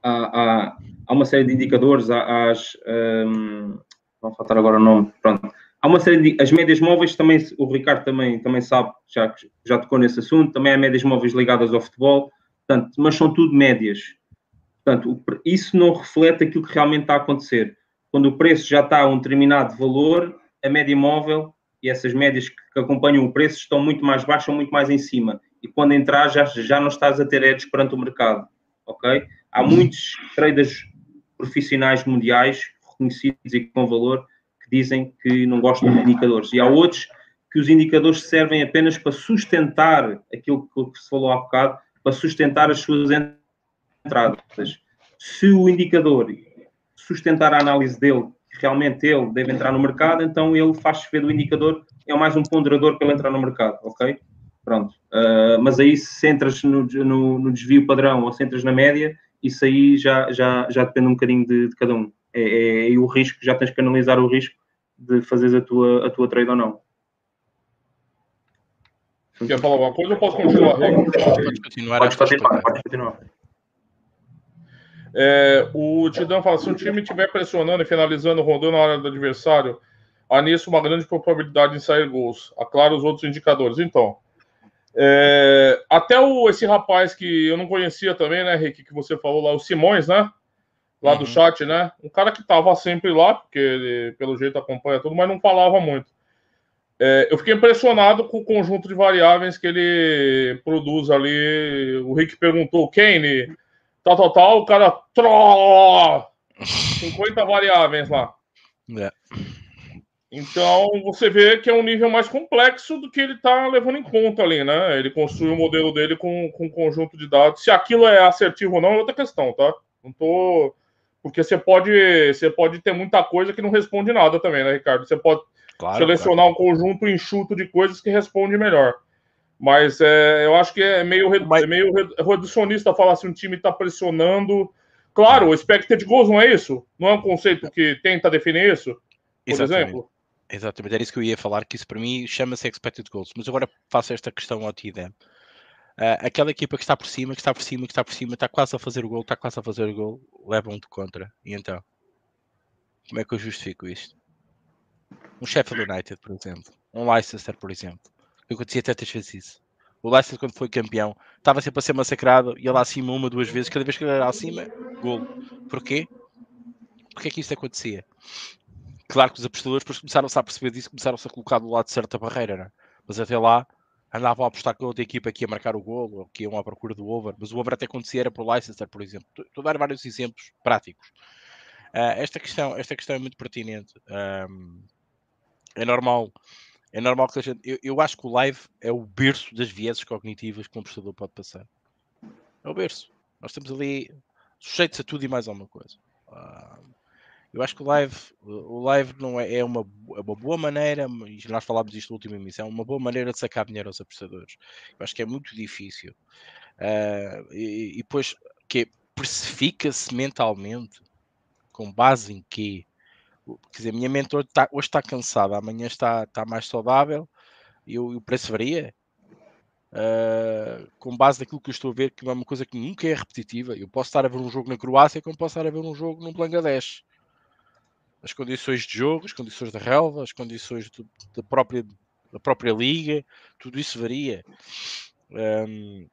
há, uma série de indicadores, às. Um, vão faltar agora o nome, pronto. Há uma série de. As médias móveis também, o Ricardo também, também sabe, já, já tocou nesse assunto, também há médias móveis ligadas ao futebol, portanto, mas são tudo médias. Portanto, isso não reflete aquilo que realmente está a acontecer. Quando o preço já está a um determinado valor, a média móvel e essas médias que acompanham o preço estão muito mais baixas, muito mais em cima. E quando entrar, já, já não estás a ter edges perante o mercado. Ok? Há muitos traders profissionais mundiais, reconhecidos e com valor, que dizem que não gostam de indicadores. E há outros que os indicadores servem apenas para sustentar aquilo que se falou há bocado, para sustentar as suas entradas. Se o indicador sustentar a análise dele, que realmente ele deve entrar no mercado, então ele faz chover do indicador, é mais um ponderador para ele entrar no mercado, ok? Pronto. Uh, mas aí se entras no, no, no, desvio padrão ou se entras na média, isso aí já, já, já depende um bocadinho de, de cada um. É, é, é, o risco, já tens que analisar o risco de fazeres a tua, a tua trade ou não. Quer falar alguma coisa ou posso continuar? Pode continuar. Pode continuar, pode continuar. É, o Tidão fala: se um time estiver pressionando e finalizando, rondando na área do adversário, há nisso uma grande probabilidade de sair gols. Aclara os outros indicadores. Então, é, até o, esse rapaz que eu não conhecia também, né, Rick, que você falou lá, o Simões, né? Lá uhum. do chat, né? Um cara que tava sempre lá, porque ele, pelo jeito, acompanha tudo, mas não falava muito. É, eu fiquei impressionado com o conjunto de variáveis que ele produz ali. O Rick perguntou, Kane, tal, tal, tal, o cara. Tró, 50 variáveis lá. É. Então você vê que é um nível mais complexo do que ele está levando em conta ali, né? Ele construiu o modelo dele com, com um conjunto de dados. Se aquilo é assertivo ou não é outra questão, tá? Não tô. Porque você pode, você pode ter muita coisa que não responde nada também, né, Ricardo? Você pode claro, selecionar claro. um conjunto enxuto de coisas que responde melhor. Mas é, eu acho que é meio, Mas... é meio reducionista falar assim: um time está pressionando. Claro, o expected goals não é isso? Não é um conceito que tenta definir isso? Por Exatamente. exemplo? Exatamente, era isso que eu ia falar, que isso para mim chama-se expected goals. Mas agora faço esta questão ao Tidem. Uh, aquela equipa que está por cima, que está por cima, que está por cima, está quase a fazer o gol, está quase a fazer o gol, levam de contra. E então? Como é que eu justifico isto? Um Sheffield United, por exemplo. Um Leicester, por exemplo. Eu acontecia tantas vezes isso. O Leicester, quando foi campeão, estava sempre a ser massacrado, ia lá acima uma, duas vezes, cada vez que ele era acima, gol. Porquê? Porquê é que isto acontecia? Claro que os apostadores depois começaram-se a perceber disso, começaram-se a colocar do lado de certa barreira, né? mas até lá andavam a apostar com outra equipa que ia marcar o gol ou que iam à procura do over, mas o over até acontecia era para o Leicester, por exemplo. Estou a dar vários exemplos práticos. Uh, esta, questão, esta questão é muito pertinente. Um, é normal, é normal que a gente. Eu, eu, acho que o live é o berço das vieses cognitivas que um apostador pode passar. É o berço. Nós estamos ali sujeitos a tudo e mais alguma coisa. Uh, eu acho que o live, o live não é, é, uma, é uma boa maneira, e nós falámos disto na última emissão, é uma boa maneira de sacar dinheiro aos apostadores. Eu acho que é muito difícil. Uh, e, e depois que precifica-se mentalmente com base em quê? Quer dizer, a minha mente hoje está, hoje está cansada, amanhã está, está mais saudável e o, o preço varia. Uh, com base naquilo que eu estou a ver, que é uma coisa que nunca é repetitiva. Eu posso estar a ver um jogo na Croácia, como posso estar a ver um jogo no Bangladesh as condições de jogo, as condições da relva, as condições do, da, própria, da própria liga, tudo isso varia. Um,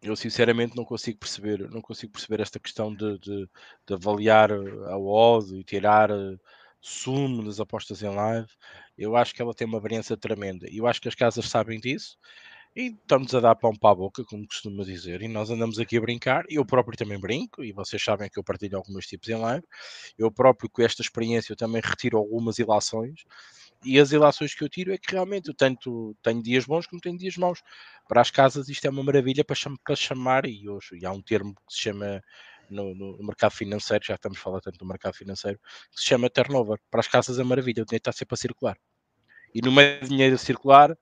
eu sinceramente não consigo perceber, não consigo perceber esta questão de, de, de avaliar a odd e tirar eh, sumo nas apostas em live. Eu acho que ela tem uma variância tremenda. Eu acho que as casas sabem disso e estamos a dar pão para a boca, como costuma dizer, e nós andamos aqui a brincar, eu próprio também brinco, e vocês sabem que eu partilho alguns tipos em live, eu próprio com esta experiência eu também retiro algumas ilações, e as ilações que eu tiro é que realmente eu tenho, tenho dias bons como tenho dias maus. Para as casas isto é uma maravilha para, cham para chamar, e hoje e há um termo que se chama no, no, mercado financeiro, já estamos a falar tanto do mercado financeiro, que se chama turnover. Para as casas é maravilha, o dinheiro está sempre a circular. E no meio do dinheiro a circular,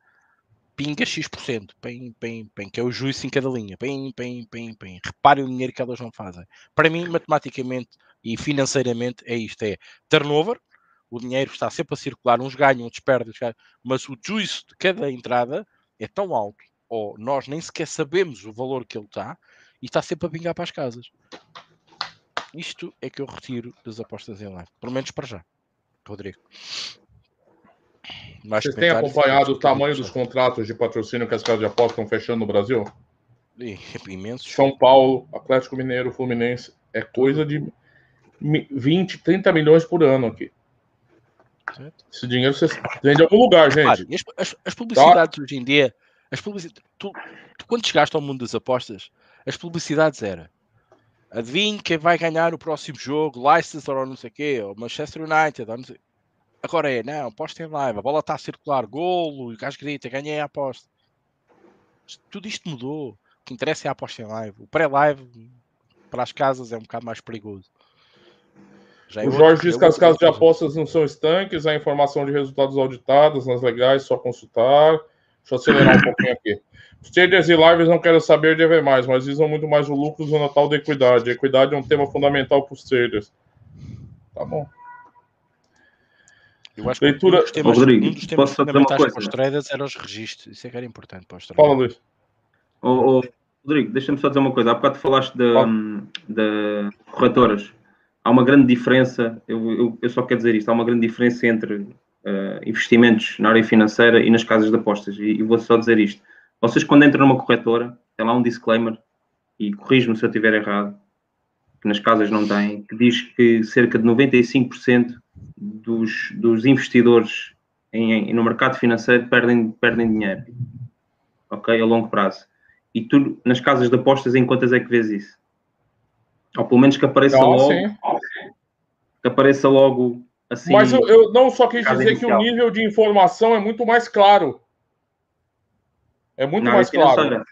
pinga X%, pem, pem, pem, que é o juízo em cada linha, pem, pem, pem, pem. Reparem o dinheiro que elas não fazem. Para mim, matematicamente e financeiramente, é isto: é turnover, o dinheiro está sempre a circular, uns ganham, outros perdem, mas o juice de cada entrada é tão alto, ou nós nem sequer sabemos o valor que ele está, e está sempre a pingar para as casas. Isto é que eu retiro das apostas em live, pelo menos para já. Rodrigo. Vocês têm acompanhado o tamanho dos contratos de patrocínio que as casas de apostas estão fechando no Brasil? Imenso. São Paulo, Atlético Mineiro, Fluminense. É coisa de 20, 30 milhões por ano aqui. Certo. Esse dinheiro você vende em algum lugar, gente. Claro, as, as, publicidades tá? hoje em dia, as publicidades, tu, tu, quando chegaste ao mundo das apostas, as publicidades era adivinhe quem vai ganhar o próximo jogo, Leicester ou não sei o quê, ou Manchester United, ou não sei. Agora é, não, aposta em live, a bola está a circular, golo, o gajo grita, ganhei a aposta. Tudo isto mudou. O que interessa é a aposta em live. O pré-live para as casas é um bocado mais perigoso. É o Jorge diz que as casas de apostas não são estanques, a informação de resultados auditados nas legais, só consultar. Deixa eu acelerar um pouquinho aqui. Os traders e lives não querem saber de haver mais, mas visam muito mais o lucro usando a tal de equidade. A equidade é um tema fundamental para os traders. Tá bom. Eu acho que Leitura... um dos temas, Rodrigo, um dos temas fundamentais para os traders era os registros. Isso é que era importante para os traders. Fala, Luís. Oh, oh, Rodrigo, deixa-me só dizer uma coisa. Há bocado falaste de, hum, de corretoras. Há uma grande diferença, eu, eu, eu, só quero dizer isto, há uma grande diferença entre uh, investimentos na área financeira e nas casas de apostas. E, e vou só dizer isto. Vocês, quando entram numa corretora, tem lá um disclaimer, e corrijo-me se eu estiver errado, que nas casas não tem, que diz que cerca de 95% dos, dos investidores em, no mercado financeiro perdem, perdem dinheiro, ok, a longo prazo. E tu, nas casas de apostas, em quantas é que vês isso? Ou pelo menos que apareça não, logo, sim. que apareça logo assim. Mas eu, eu não só quis dizer inicial. que o nível de informação é muito mais claro. É muito mais claro.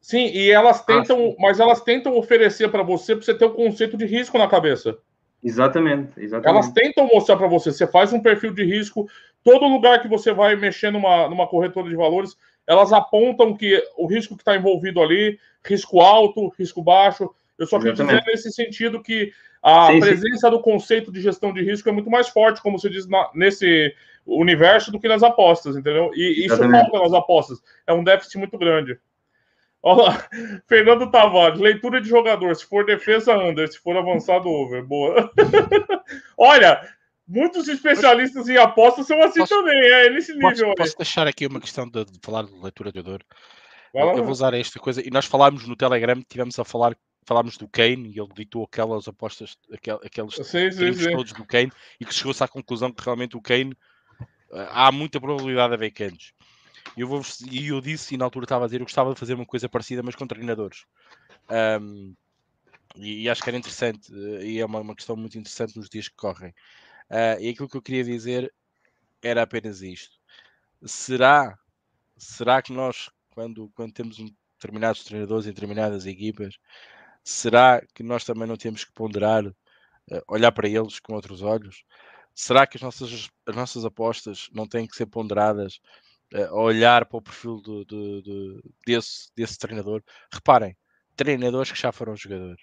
Sim, e elas ah, tentam, ah, mas elas tentam oferecer para você para você ter o um conceito de risco na cabeça. Exatamente, exatamente. Elas tentam mostrar para você. Você faz um perfil de risco. Todo lugar que você vai mexer numa, numa corretora de valores, elas apontam que o risco que está envolvido ali, risco alto, risco baixo. Eu só quero dizer nesse sentido que a sim, presença sim. do conceito de gestão de risco é muito mais forte, como você diz, na, nesse universo do que nas apostas, entendeu? E isso falta nas apostas. É um déficit muito grande. Olha lá, [LAUGHS] Fernando Tavares, leitura de jogador. Se for defesa, under. Se for avançado, over. Boa. [LAUGHS] Olha, muitos especialistas em apostas são assim posso, também. É nesse nível. Posso, posso, deixar aqui uma questão de, de falar de leitura de jogador? Eu, eu vou usar esta coisa. E nós falámos no Telegram, tivemos a falar falámos do Kane e ele ditou aquelas apostas, aqueles sim, sim, sim. todos do Kane e que chegou-se à conclusão que realmente o Kane há muita probabilidade de haver canos. Eu vou, e eu disse, e na altura estava a dizer, eu gostava de fazer uma coisa parecida, mas com treinadores. Um, e, e, acho que era interessante, eh, e é uma, uma, questão muito interessante nos dias que correm. Uh, e aquilo que eu queria dizer era apenas isto. Será, será que nós, quando, quando temos um, determinados treinadores em determinadas equipas, será que nós também não temos que ponderar, uh, olhar para eles com outros olhos? será que as nossas, as nossas apostas não têm que ser ponderadas olhar para o perfil desse, desse treinador? Reparem, treinadores que já foram jogadores.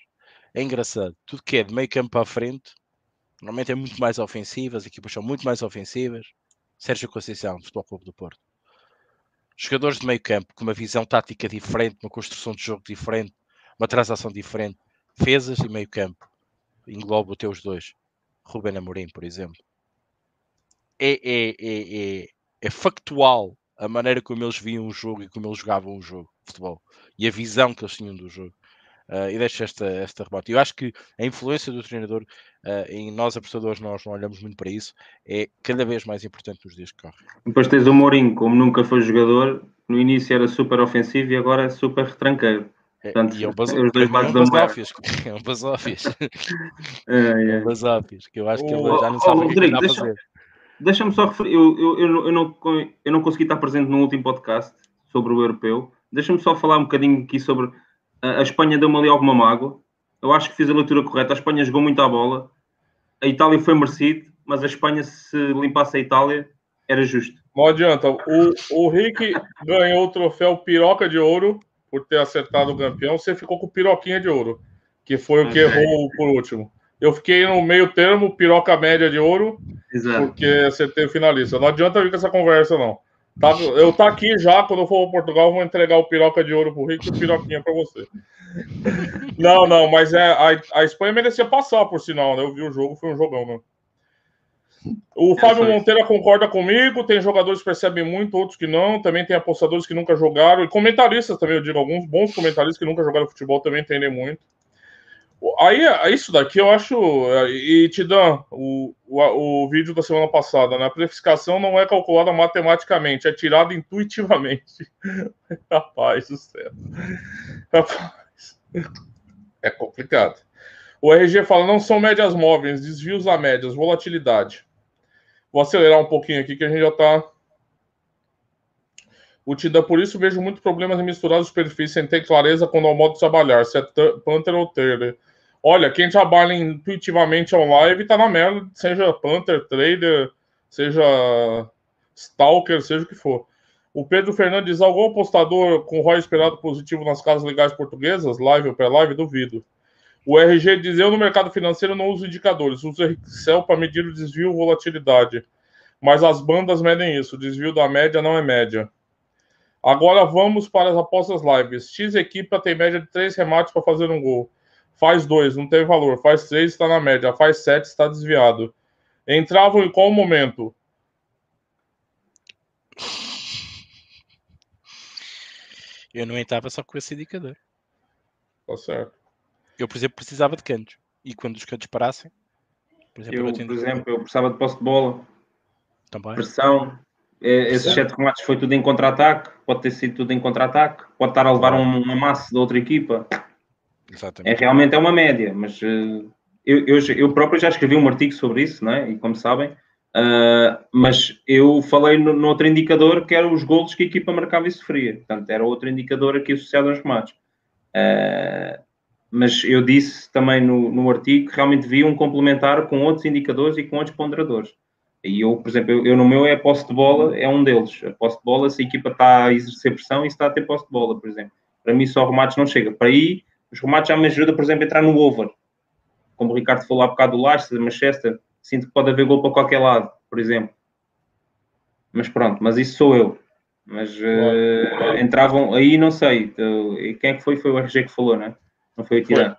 É engraçado, tudo que é de meio campo à frente, normalmente é muito mais ofensivo, as equipas são muito mais ofensivas. Sérgio Conceição, Futebol Clube do Porto. Jogadores de meio campo com uma visão tática diferente, uma construção de jogo diferente, uma transação diferente, defesas e meio campo. Engloba os teus dois. Ruben Amorim, por exemplo é, é, é, é, é factual a maneira como eles viam o jogo e como eles jogavam o jogo de futebol e a visão que eles tinham do jogo. Uh, e deixo esta, esta rebate. Eu acho que a influência do treinador uh, em nós apostadores, nós não olhamos muito para isso, é cada vez mais importante nos dias que correm. Depois tens o Mourinho, como nunca foi jogador, no início era super ofensivo e agora é super retranqueiro. É, Portanto, e é um bas... é os dois lados é um basófias, [LAUGHS] é um basófias. [LAUGHS] é, é. é um basófias, que eu acho que ele já não sabe o que, é que a fazer. Deixa-me só referir, eu, eu, eu, eu, não, eu não consegui estar presente no último podcast sobre o europeu. Deixa-me só falar um bocadinho aqui sobre a, a Espanha deu-me ali alguma mágoa. Eu acho que fiz a leitura correta. A Espanha jogou muito à bola. A Itália foi merecido, mas a Espanha, se limpasse a Itália, era justo. Não adianta. O, o Rick ganhou o troféu Piroca de Ouro por ter acertado o campeão. Você ficou com Piroquinha de Ouro, que foi o que errou por último. Eu fiquei no meio termo, piroca média de ouro. Exato. Porque você teve finalista. Não adianta vir com essa conversa, não. Tá, eu tá aqui já, quando eu for para Portugal, vou entregar o piroca de ouro pro Rico e o piroquinha para você. [LAUGHS] Não, não, mas é, a, a Espanha merecia passar, por sinal, né? Eu vi o jogo, foi um jogão, né? O é, Fábio Monteira concorda comigo, tem jogadores que percebem muito, outros que não, também tem apostadores que nunca jogaram, e comentaristas também, eu digo, alguns bons comentaristas que nunca jogaram futebol também entendem muito. Aí, isso daqui eu acho. E te dá o, o, o, vídeo da semana passada, né? A prefiscação não é calculada matematicamente, é tirada intuitivamente. [LAUGHS] Rapaz do céu. Rapaz. É complicado. O RG fala: não são médias móveis, desvios a médias, volatilidade. Vou acelerar um pouquinho aqui que a gente já está. O Tida, por isso vejo muitos problemas em misturar os perfis sem ter clareza quando é o modo de trabalhar, se é Panther ou Trader. Olha, quem trabalha intuitivamente online está na merda, seja Panther, Trader, seja Stalker, seja o que for. O Pedro Fernandes, algum apostador com ROI esperado positivo nas casas legais portuguesas, live ou pré-live? Duvido. O RG diz: Eu no mercado financeiro não uso indicadores, uso Excel para medir o desvio e volatilidade. Mas as bandas medem isso, o desvio da média não é média. Agora vamos para as apostas lives. X equipa tem média de três remates para fazer um gol. Faz dois, não tem valor. Faz três, está na média. Faz sete, está desviado. Entravam em qual momento? Eu não entrava só com esse indicador. Tá certo. Eu, por exemplo, precisava de cantos. E quando os cantos parassem, por exemplo, eu, eu por exemplo, eu precisava de posse de bola, Também. pressão. É, esses sete remates foi tudo em contra-ataque. Pode ter sido tudo em contra-ataque. Pode estar a levar um, uma massa de outra equipa. Exatamente. É realmente é uma média, mas uh, eu, eu, eu, próprio já escrevi um artigo sobre isso, né? E como sabem, uh, mas eu falei no, no, outro indicador que era os golos que a equipa marcava e sofria. Portanto, era outro indicador aqui associado aos remates. Uh, mas eu disse também no, no artigo que realmente vi um complementar com outros indicadores e com outros ponderadores. E eu, por exemplo, eu, eu, no meu é a posse de bola, é um deles. A posse de bola, se a equipa está a exercer pressão e está a ter posse de bola, por exemplo. Para mim, só remates não chega. Para aí, os remates já me ajudam, por exemplo, a entrar no over. Como o Ricardo falou há bocado do Leicester, Manchester, sinto que pode haver gol para qualquer lado, por exemplo. Mas pronto, mas isso sou eu. Mas uh, entravam aí, não sei. Uh, quem é que foi? Foi o RG que falou, né? Não foi o Tirano.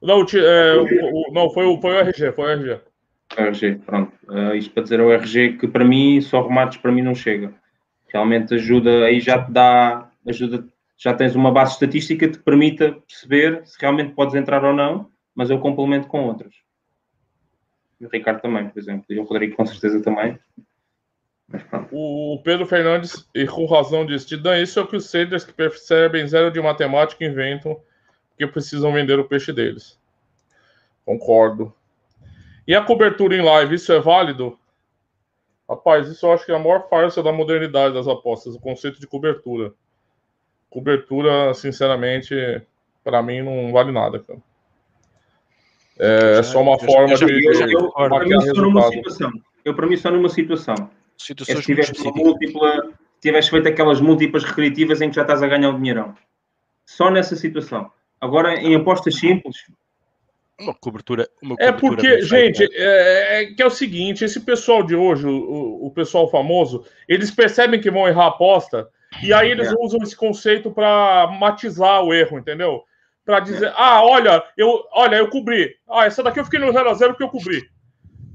Não, é, o, não foi, o, foi o RG, foi o RG. O RG, pronto. Uh, isto para dizer ao RG que para mim, só remates para mim não chega. Realmente ajuda, aí já te dá, ajuda, já tens uma base estatística que te permita perceber se realmente podes entrar ou não, mas eu complemento com outras. O Ricardo também, por exemplo, e o Rodrigo com certeza também. O Pedro Fernandes, e com razão, disse: Tidan, isso é o que os traders que percebem zero de matemática inventam, porque precisam vender o peixe deles. Concordo. E a cobertura em live, isso é válido? Rapaz, isso eu acho que é a maior farsa da modernidade das apostas, o conceito de cobertura. Cobertura, sinceramente, para mim não vale nada, cara. É, só uma forma de. Eu, para mim, só numa situação. Eu, para mim, só numa situação. Situações é se tivesse múltipla, tivesse feito aquelas múltiplas recreativas em que já estás a ganhar um dinheirão. Só nessa situação. Agora, em apostas simples, uma cobertura. Uma é cobertura é porque, gente, é, é, que é o seguinte: esse pessoal de hoje, o, o, pessoal famoso, eles percebem que vão errar a aposta e aí eles é. usam esse conceito para matizar o erro, entendeu? Para dizer, é. ah, olha, eu, olha, eu cobri. Ah, essa daqui eu fiquei no 0 a 0 porque eu cobri.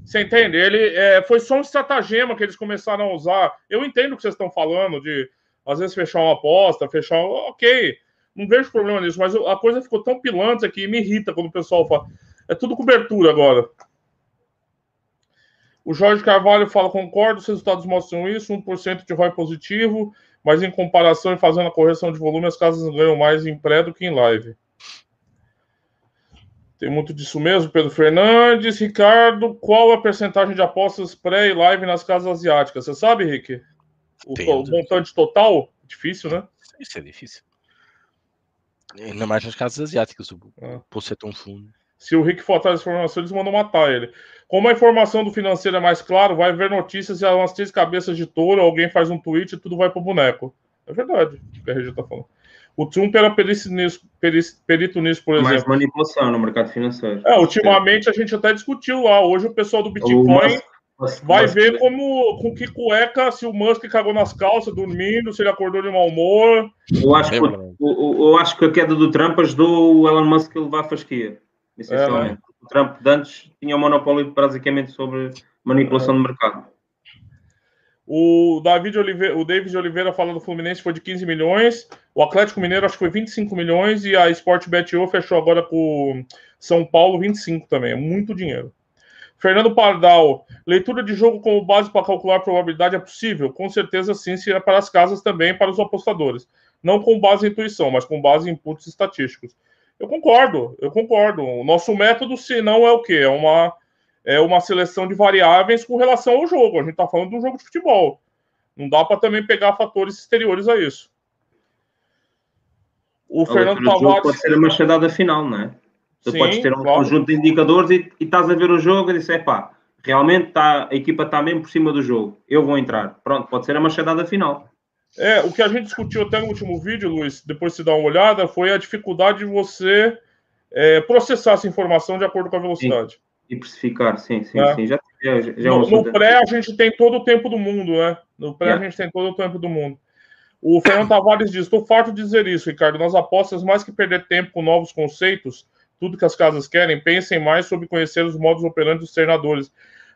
Você entende? Ele é, foi só um estratagema que eles começaram a usar. Eu entendo o que vocês estão falando de às vezes fechar uma aposta, fechar. Ok, não vejo problema nisso, mas a coisa ficou tão pilante aqui, me irrita quando o pessoal fala. É tudo cobertura agora. O Jorge Carvalho fala: concordo, os resultados mostram isso, 1% de ROI positivo, mas em comparação e fazendo a correção de volume, as casas ganham mais em pré do que em live. Tem muito disso mesmo, Pedro Fernandes. Ricardo, qual a percentagem de apostas pré e live nas casas asiáticas? Você sabe, Rick? O, o montante total? Difícil, né? Isso é difícil. Ainda mais nas casas asiáticas, o ah. poço é tão fundo. Se o Rick for atrás das informações, eles mandam matar ele. Como a informação do financeiro é mais claro, vai ver notícias e umas três cabeças de touro, alguém faz um tweet e tudo vai pro boneco. É verdade o que a Regia tá falando. O Trump era perito nisso, perito nisso por exemplo. Mais manipulação no mercado financeiro. É, ultimamente a gente até discutiu lá. Hoje o pessoal do Bitcoin vai ver como com que cueca se o Musk cagou nas calças dormindo, se ele acordou de mau humor. Eu acho, que, eu, eu acho que a queda do Trump ajudou o Elon Musk a levar a fasquia, essencialmente. É, né? O Trump antes tinha o um monopólio basicamente sobre manipulação é. do mercado. O David Oliveira, o David Oliveira falando do Fluminense foi de 15 milhões, o Atlético Mineiro acho que foi 25 milhões e a Sportbet.io fechou agora com São Paulo 25 também, é muito dinheiro. Fernando Pardal, leitura de jogo como base para calcular probabilidade é possível? Com certeza sim, se é para as casas também para os apostadores. Não com base em intuição, mas com base em inputs estatísticos. Eu concordo, eu concordo. O nosso método, se não é o quê? É uma, é uma seleção de variáveis com relação ao jogo. A gente está falando de um jogo de futebol. Não dá para também pegar fatores exteriores a isso. O, Fernando Tavares. Pode ser a machadada final, não é? Tu Sim, podes ter um claro. conjunto de indicadores e, e, estás a ver o jogo e dizes, pá, realmente tá, a equipa está mesmo por cima do jogo, eu vou entrar. Pronto, pode ser a machadada final. É, o que a gente discutiu até no último vídeo, Luiz, depois de se dar uma olhada, foi a dificuldade de você é, processar essa informação de acordo com a velocidade. Sim. E precificar, sim, sim, é. sim. Já, já, já é no, no pré a gente tem todo o tempo do mundo, né? No pré a gente tem todo o tempo do mundo. O Fernando Tavares diz: estou farto de dizer isso, Ricardo. Nas apostas, mais que perder tempo com novos conceitos, tudo que as casas querem, pensem mais sobre conhecer os modos operantes dos treinadores.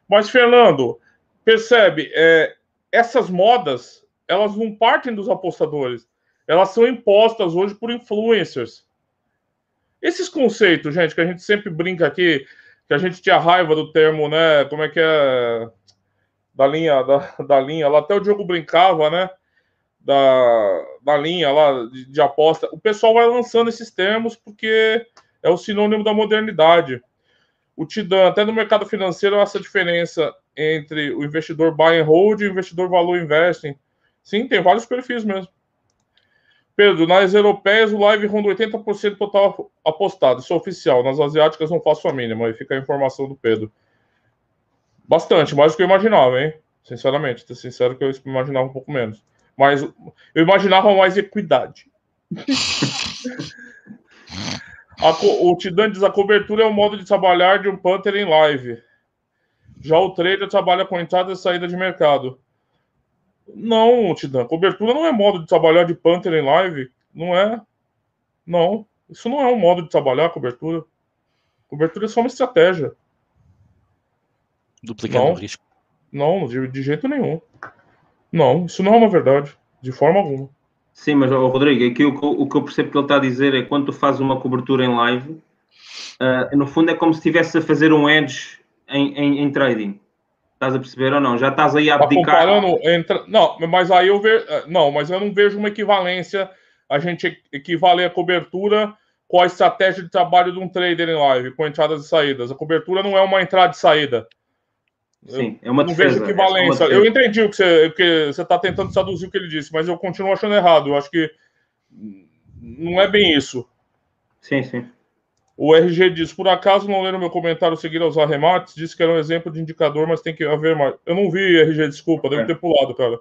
Mas, Fernando, percebe, é, essas modas, elas não partem dos apostadores. Elas são impostas hoje por influencers. Esses conceitos, gente, que a gente sempre brinca aqui, que a gente tinha raiva do termo, né? Como é que é? Da linha, da, da linha, lá até o Diogo brincava, né? Da, da linha lá de, de aposta. O pessoal vai lançando esses termos porque é o sinônimo da modernidade. O Tidan, até no mercado financeiro, essa diferença entre o investidor buy and hold e o investidor value investing. Sim, tem vários perfis mesmo. Pedro, nas europeias o live ronda 80% total apostado, isso é oficial. Nas asiáticas não faço a mínima, aí fica a informação do Pedro. Bastante, mais do que eu imaginava, hein? Sinceramente, tô sincero que eu imaginava um pouco menos. Mas eu imaginava mais equidade. [LAUGHS] A, o Tidan diz a cobertura é o modo de trabalhar de um Panther em live. Já o trader trabalha com entrada e saída de mercado. Não, Tidan, cobertura não é modo de trabalhar de Panther em live. Não é. Não. Isso não é um modo de trabalhar cobertura. Cobertura é só uma estratégia. Duplicando o risco. Não, de, de jeito nenhum. Não, isso não é uma verdade. De forma alguma. Sim, mas oh, Rodrigo, aqui o, o, que eu percebo que ele está a dizer é quando tu fazes uma cobertura em live, uh, no fundo é como se estivesse a fazer um edge em, em, em, trading. Estás a perceber ou não? Já estás aí a tá abdicar. Entre... Não, mas aí eu vejo. Eh, não, mas eu não vejo uma equivalência a gente equivaler a cobertura com a estratégia de trabalho de um trader em live, com entradas e saídas. A cobertura não é uma entrada e saída. Sim, é uma não vejo equivalência. É eu entendi o que você que você está tentando traduzir o que ele disse, mas eu continuo achando errado. Eu acho que não é bem isso. Sim, sim. O RG diz: por acaso não leram meu comentário seguir aos arremates? Disse que era um exemplo de indicador, mas tem que haver mais. Eu não vi, RG, desculpa, devo é. ter pulado, cara.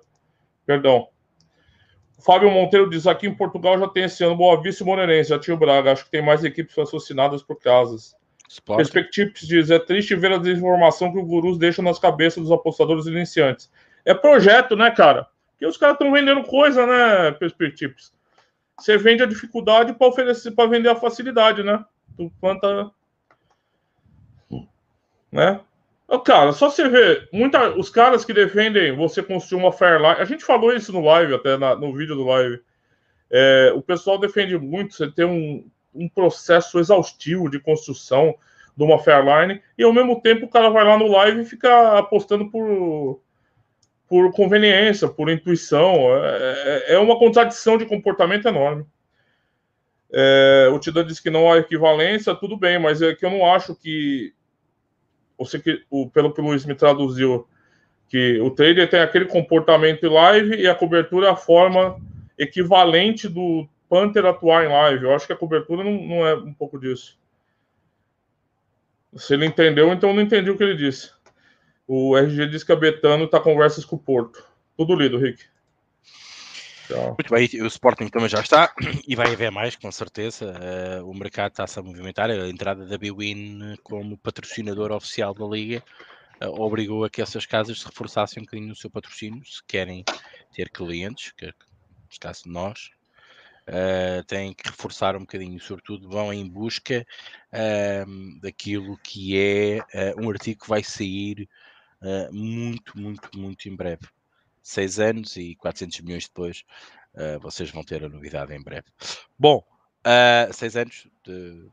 Perdão. Fábio Monteiro diz: aqui em Portugal já tem esse ano Boa Vista e Moreirense, já tinha o Braga. Acho que tem mais equipes associadas por casas. Perspectives diz: é triste ver a desinformação que os gurus deixam nas cabeças dos apostadores iniciantes. É projeto, né, cara? Porque os caras estão vendendo coisa, né, Perspectives? Você vende a dificuldade para oferecer, para vender a facilidade, né? Tu planta. Né? Cara, só você ver, muita, os caras que defendem você construir uma Fairline, a gente falou isso no live, até na, no vídeo do live. É, o pessoal defende muito você ter um, um processo exaustivo de construção de uma Fairline, e ao mesmo tempo o cara vai lá no live e fica apostando por, por conveniência, por intuição. É, é, é uma contradição de comportamento enorme. É, o Tidan diz que não há equivalência, tudo bem, mas é que eu não acho que. Você que o, pelo que o Luiz me traduziu, que o trader tem aquele comportamento em live e a cobertura é a forma equivalente do Panther atuar em live. Eu acho que a cobertura não, não é um pouco disso. Se ele entendeu, então não entendi o que ele disse. O RG diz que a Betano está conversas com o Porto. Tudo lido, Rick. Tchau. Muito bem, o Sporting também já está e vai haver mais, com certeza. Uh, o mercado está-se a movimentar. A entrada da Bwin como patrocinador oficial da Liga uh, obrigou a que essas casas se reforçassem um bocadinho no seu patrocínio, se querem ter clientes, que caso nós, uh, têm que reforçar um bocadinho, sobretudo vão em busca uh, daquilo que é uh, um artigo que vai sair muito, muito, muito em breve. Seis anos e 400 milhões depois, vocês vão ter a novidade em breve. Bom, seis anos de,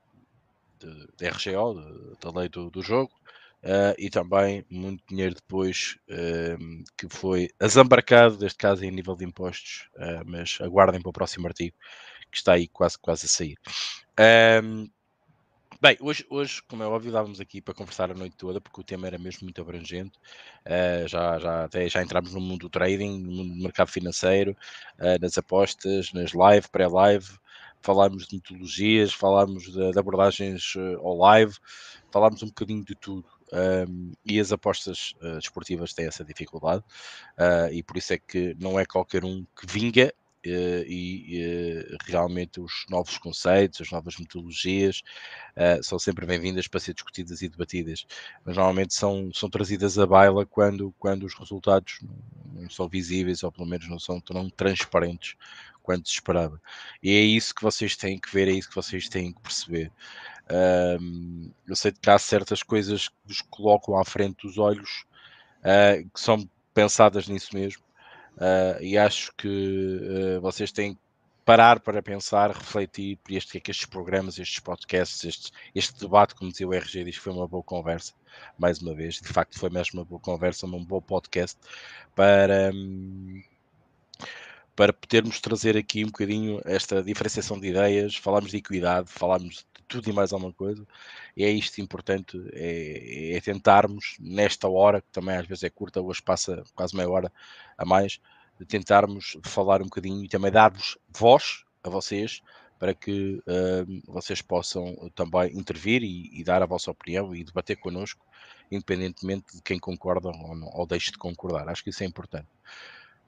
de, de RGO, da lei do, do jogo, Uh, e também muito dinheiro depois uh, que foi azambarcado, neste caso em nível de impostos, uh, mas aguardem para o próximo artigo que está aí quase, quase a sair. Bem, hoje, hoje, como é óbvio, estávamos aqui para conversar a noite toda, porque o tema era mesmo muito abrangente. Ah, já, já, até já entramos no mundo do trading, no mundo do mercado financeiro, nas apostas, nas live, pré-live, falámos de metodologias, falámos de, de abordagens ao live, falámos um bocadinho de tudo. Um, e as apostas uh, desportivas têm essa dificuldade, uh, e por isso é que não é qualquer um que vinga. Uh, e realmente os novos conceitos, as novas metodologias são sempre bem-vindas para ser discutidas e debatidas, mas normalmente são, são trazidas à baila quando, quando os resultados não são visíveis ou pelo menos não são tão transparentes quanto se esperava. E é isso que vocês têm que ver, é isso que vocês têm que perceber. Eu sei que há certas coisas que vos colocam à frente dos olhos uh, que são pensadas nisso mesmo, uh, e acho que uh, vocês têm que parar para pensar, refletir por este que é que estes programas, estes podcasts, este, este debate, como dizia o RG, diz que foi uma boa conversa, mais uma vez, de facto foi mesmo uma boa conversa, um bom podcast para. Um, para podermos trazer aqui um bocadinho esta diferenciação de ideias, falámos de equidade, falámos tudo e mais alguma coisa. E é isto importante, é, é, tentarmos, nesta hora, que também às vezes é curta, hoje passa quase meia hora a mais, de tentarmos falar um bocadinho e também dar-vos voz a vocês para que uh, vocês possam também intervir e, e, dar a vossa opinião e debater connosco, independentemente de quem concorda ou, não, ou deixe de concordar. Acho que isso é importante.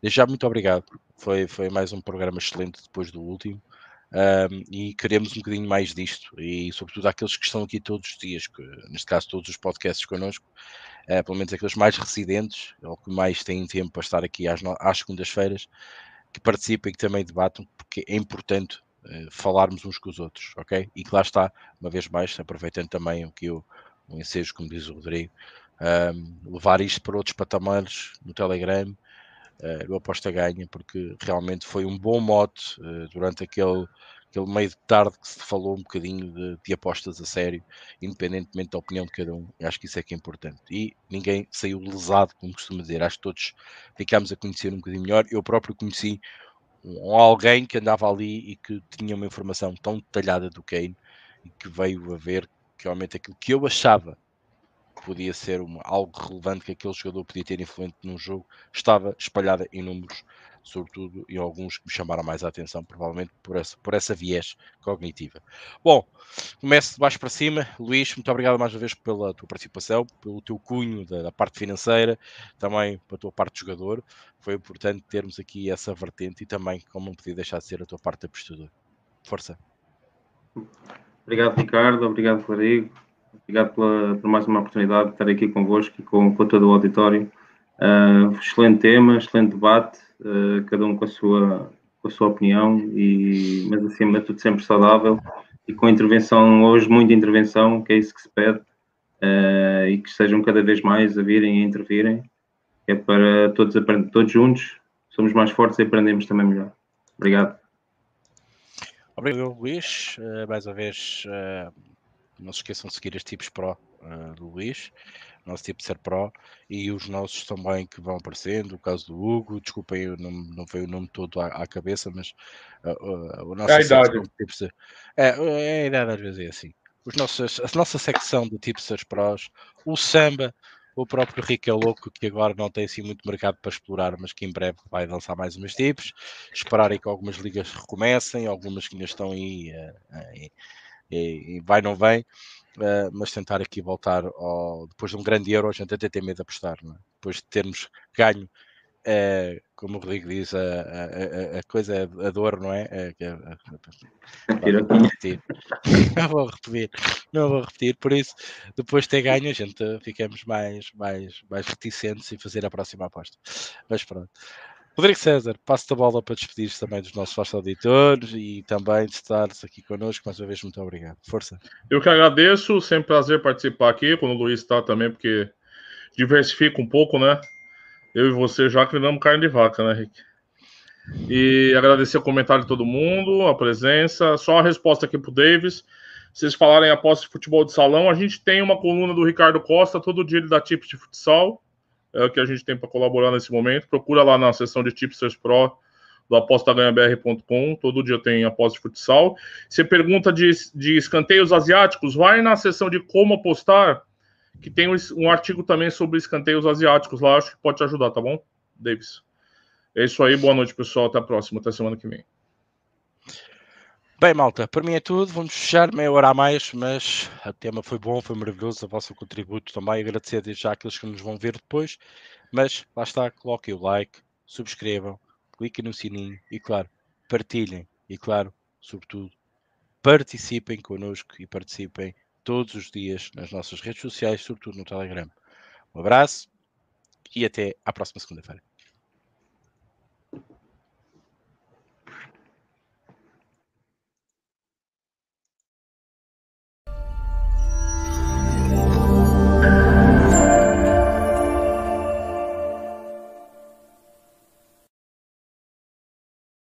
Já, muito obrigado. Foi, foi mais um programa excelente depois do último. Um, e queremos um bocadinho mais disto, e sobretudo aqueles que estão aqui todos os dias, que, neste caso todos os podcasts connosco, uh, pelo menos aqueles mais residentes, ou que mais têm tempo para estar aqui às, às segundas-feiras, que participem e que também debatam, porque é importante uh, falarmos uns com os outros, ok? E que lá está, uma vez mais, aproveitando também o, o ensejo, como diz o Rodrigo, um, levar isto para outros patamares no Telegram, uh, o Aposta Ganha, porque realmente foi um bom mote uh, durante aquele, aquele meio de tarde que se falou um bocadinho de, de, apostas a sério, independentemente da opinião de cada um. Eu acho que isso é que é importante. E ninguém saiu lesado, como costumo dizer. Acho que todos ficámos a conhecer um bocadinho melhor. Eu próprio conheci um, alguém que andava ali e que tinha uma informação tão detalhada do Kane e que veio a ver que realmente aquilo que eu achava podia ser uma, algo relevante que aquele jogador podia ter influente num jogo, estava espalhada em números, sobretudo em alguns que me chamaram mais a atenção, provavelmente por essa, por essa viés cognitiva. Bom, começo de baixo para cima. Luís, muito obrigado mais uma vez pela tua participação, pelo teu cunho da, da parte financeira, também pela tua parte de jogador. Foi importante termos aqui essa vertente e também, como não podia deixar de ser, a tua parte de apostador. Força. Obrigado, Ricardo. Obrigado, Rodrigo. Obrigado pela, por mais uma oportunidade de estar aqui convosco e com, com todo o auditório. Uh, excelente tema, excelente debate, uh, cada um com a sua, com a sua opinião, e, mas acima de tudo sempre saudável e com intervenção hoje, muita intervenção, que é isso que se pede, uh, e que estejam cada vez mais a virem e a intervirem, é para todos, todos juntos, somos mais fortes e aprendemos também melhor. Obrigado. Obrigado, Luís. mais uma vez não se esqueçam de seguir as tipos Pro uh, do Luís, nosso tipo Ser Pro, e os nossos também que vão aparecendo, o caso do Hugo, desculpem, não, não veio o nome todo à, à cabeça, mas uh, uh, o nosso é a idade. Tipster, é, é, a idade às vezes é assim. Os nossos, a nossa secção de Tipsters Pros, o Samba, o próprio Rico é louco, que agora não tem assim muito mercado para explorar, mas que em breve vai lançar mais umas tips. Esperarem que algumas ligas recomecem, algumas que ainda estão aí uh, e, e vai não vem, uh, mas tentar aqui voltar ao, depois de um grande euro, a gente até tem medo de apostar, é? depois de termos ganho é, como o Rodrigo diz, a, a, a, coisa, a dor, não é? é, é não vou repetir. [LAUGHS] Não vou repetir, não vou repetir, por isso, depois de ter ganho, a gente ficamos mais, mais, mais reticentes em fazer a próxima aposta. Mas pronto. Rodrigo César, passo a bola para despedir também dos nossos vastos auditores e também de estares aqui connosco. Mais uma vez, muito obrigado. Força. Eu que agradeço, sempre prazer participar aqui, quando o Luiz está também, porque diversifica um pouco, né? Eu e você já criamos carne de vaca, né, Rick? E agradecer o comentário de todo mundo, a presença. Só uma resposta aqui para o Davis. Vocês falarem de futebol de salão, a gente tem uma coluna do Ricardo Costa, todo dia ele dá tips de futsal é o que a gente tem para colaborar nesse momento. Procura lá na seção de Tipsters Pro do apostaganhabr.com. Todo dia tem aposta de futsal. Você pergunta de, de escanteios asiáticos, vai na seção de como apostar, que tem um artigo também sobre escanteios asiáticos lá. Acho que pode te ajudar, tá bom, Davis? É isso aí. Boa noite, pessoal. Até a próxima. Até semana que vem. Bem, malta, para mim é tudo. Vamos fechar meia hora a mais, mas o tema foi bom, foi maravilhoso. O vosso contributo também. Agradecer desde já aqueles que nos vão ver depois. Mas lá está, coloquem o like, subscrevam, cliquem no sininho e, claro, partilhem. E, claro, sobretudo, participem connosco e participem todos os dias nas nossas redes sociais, sobretudo no Telegram. Um abraço e até à próxima segunda-feira.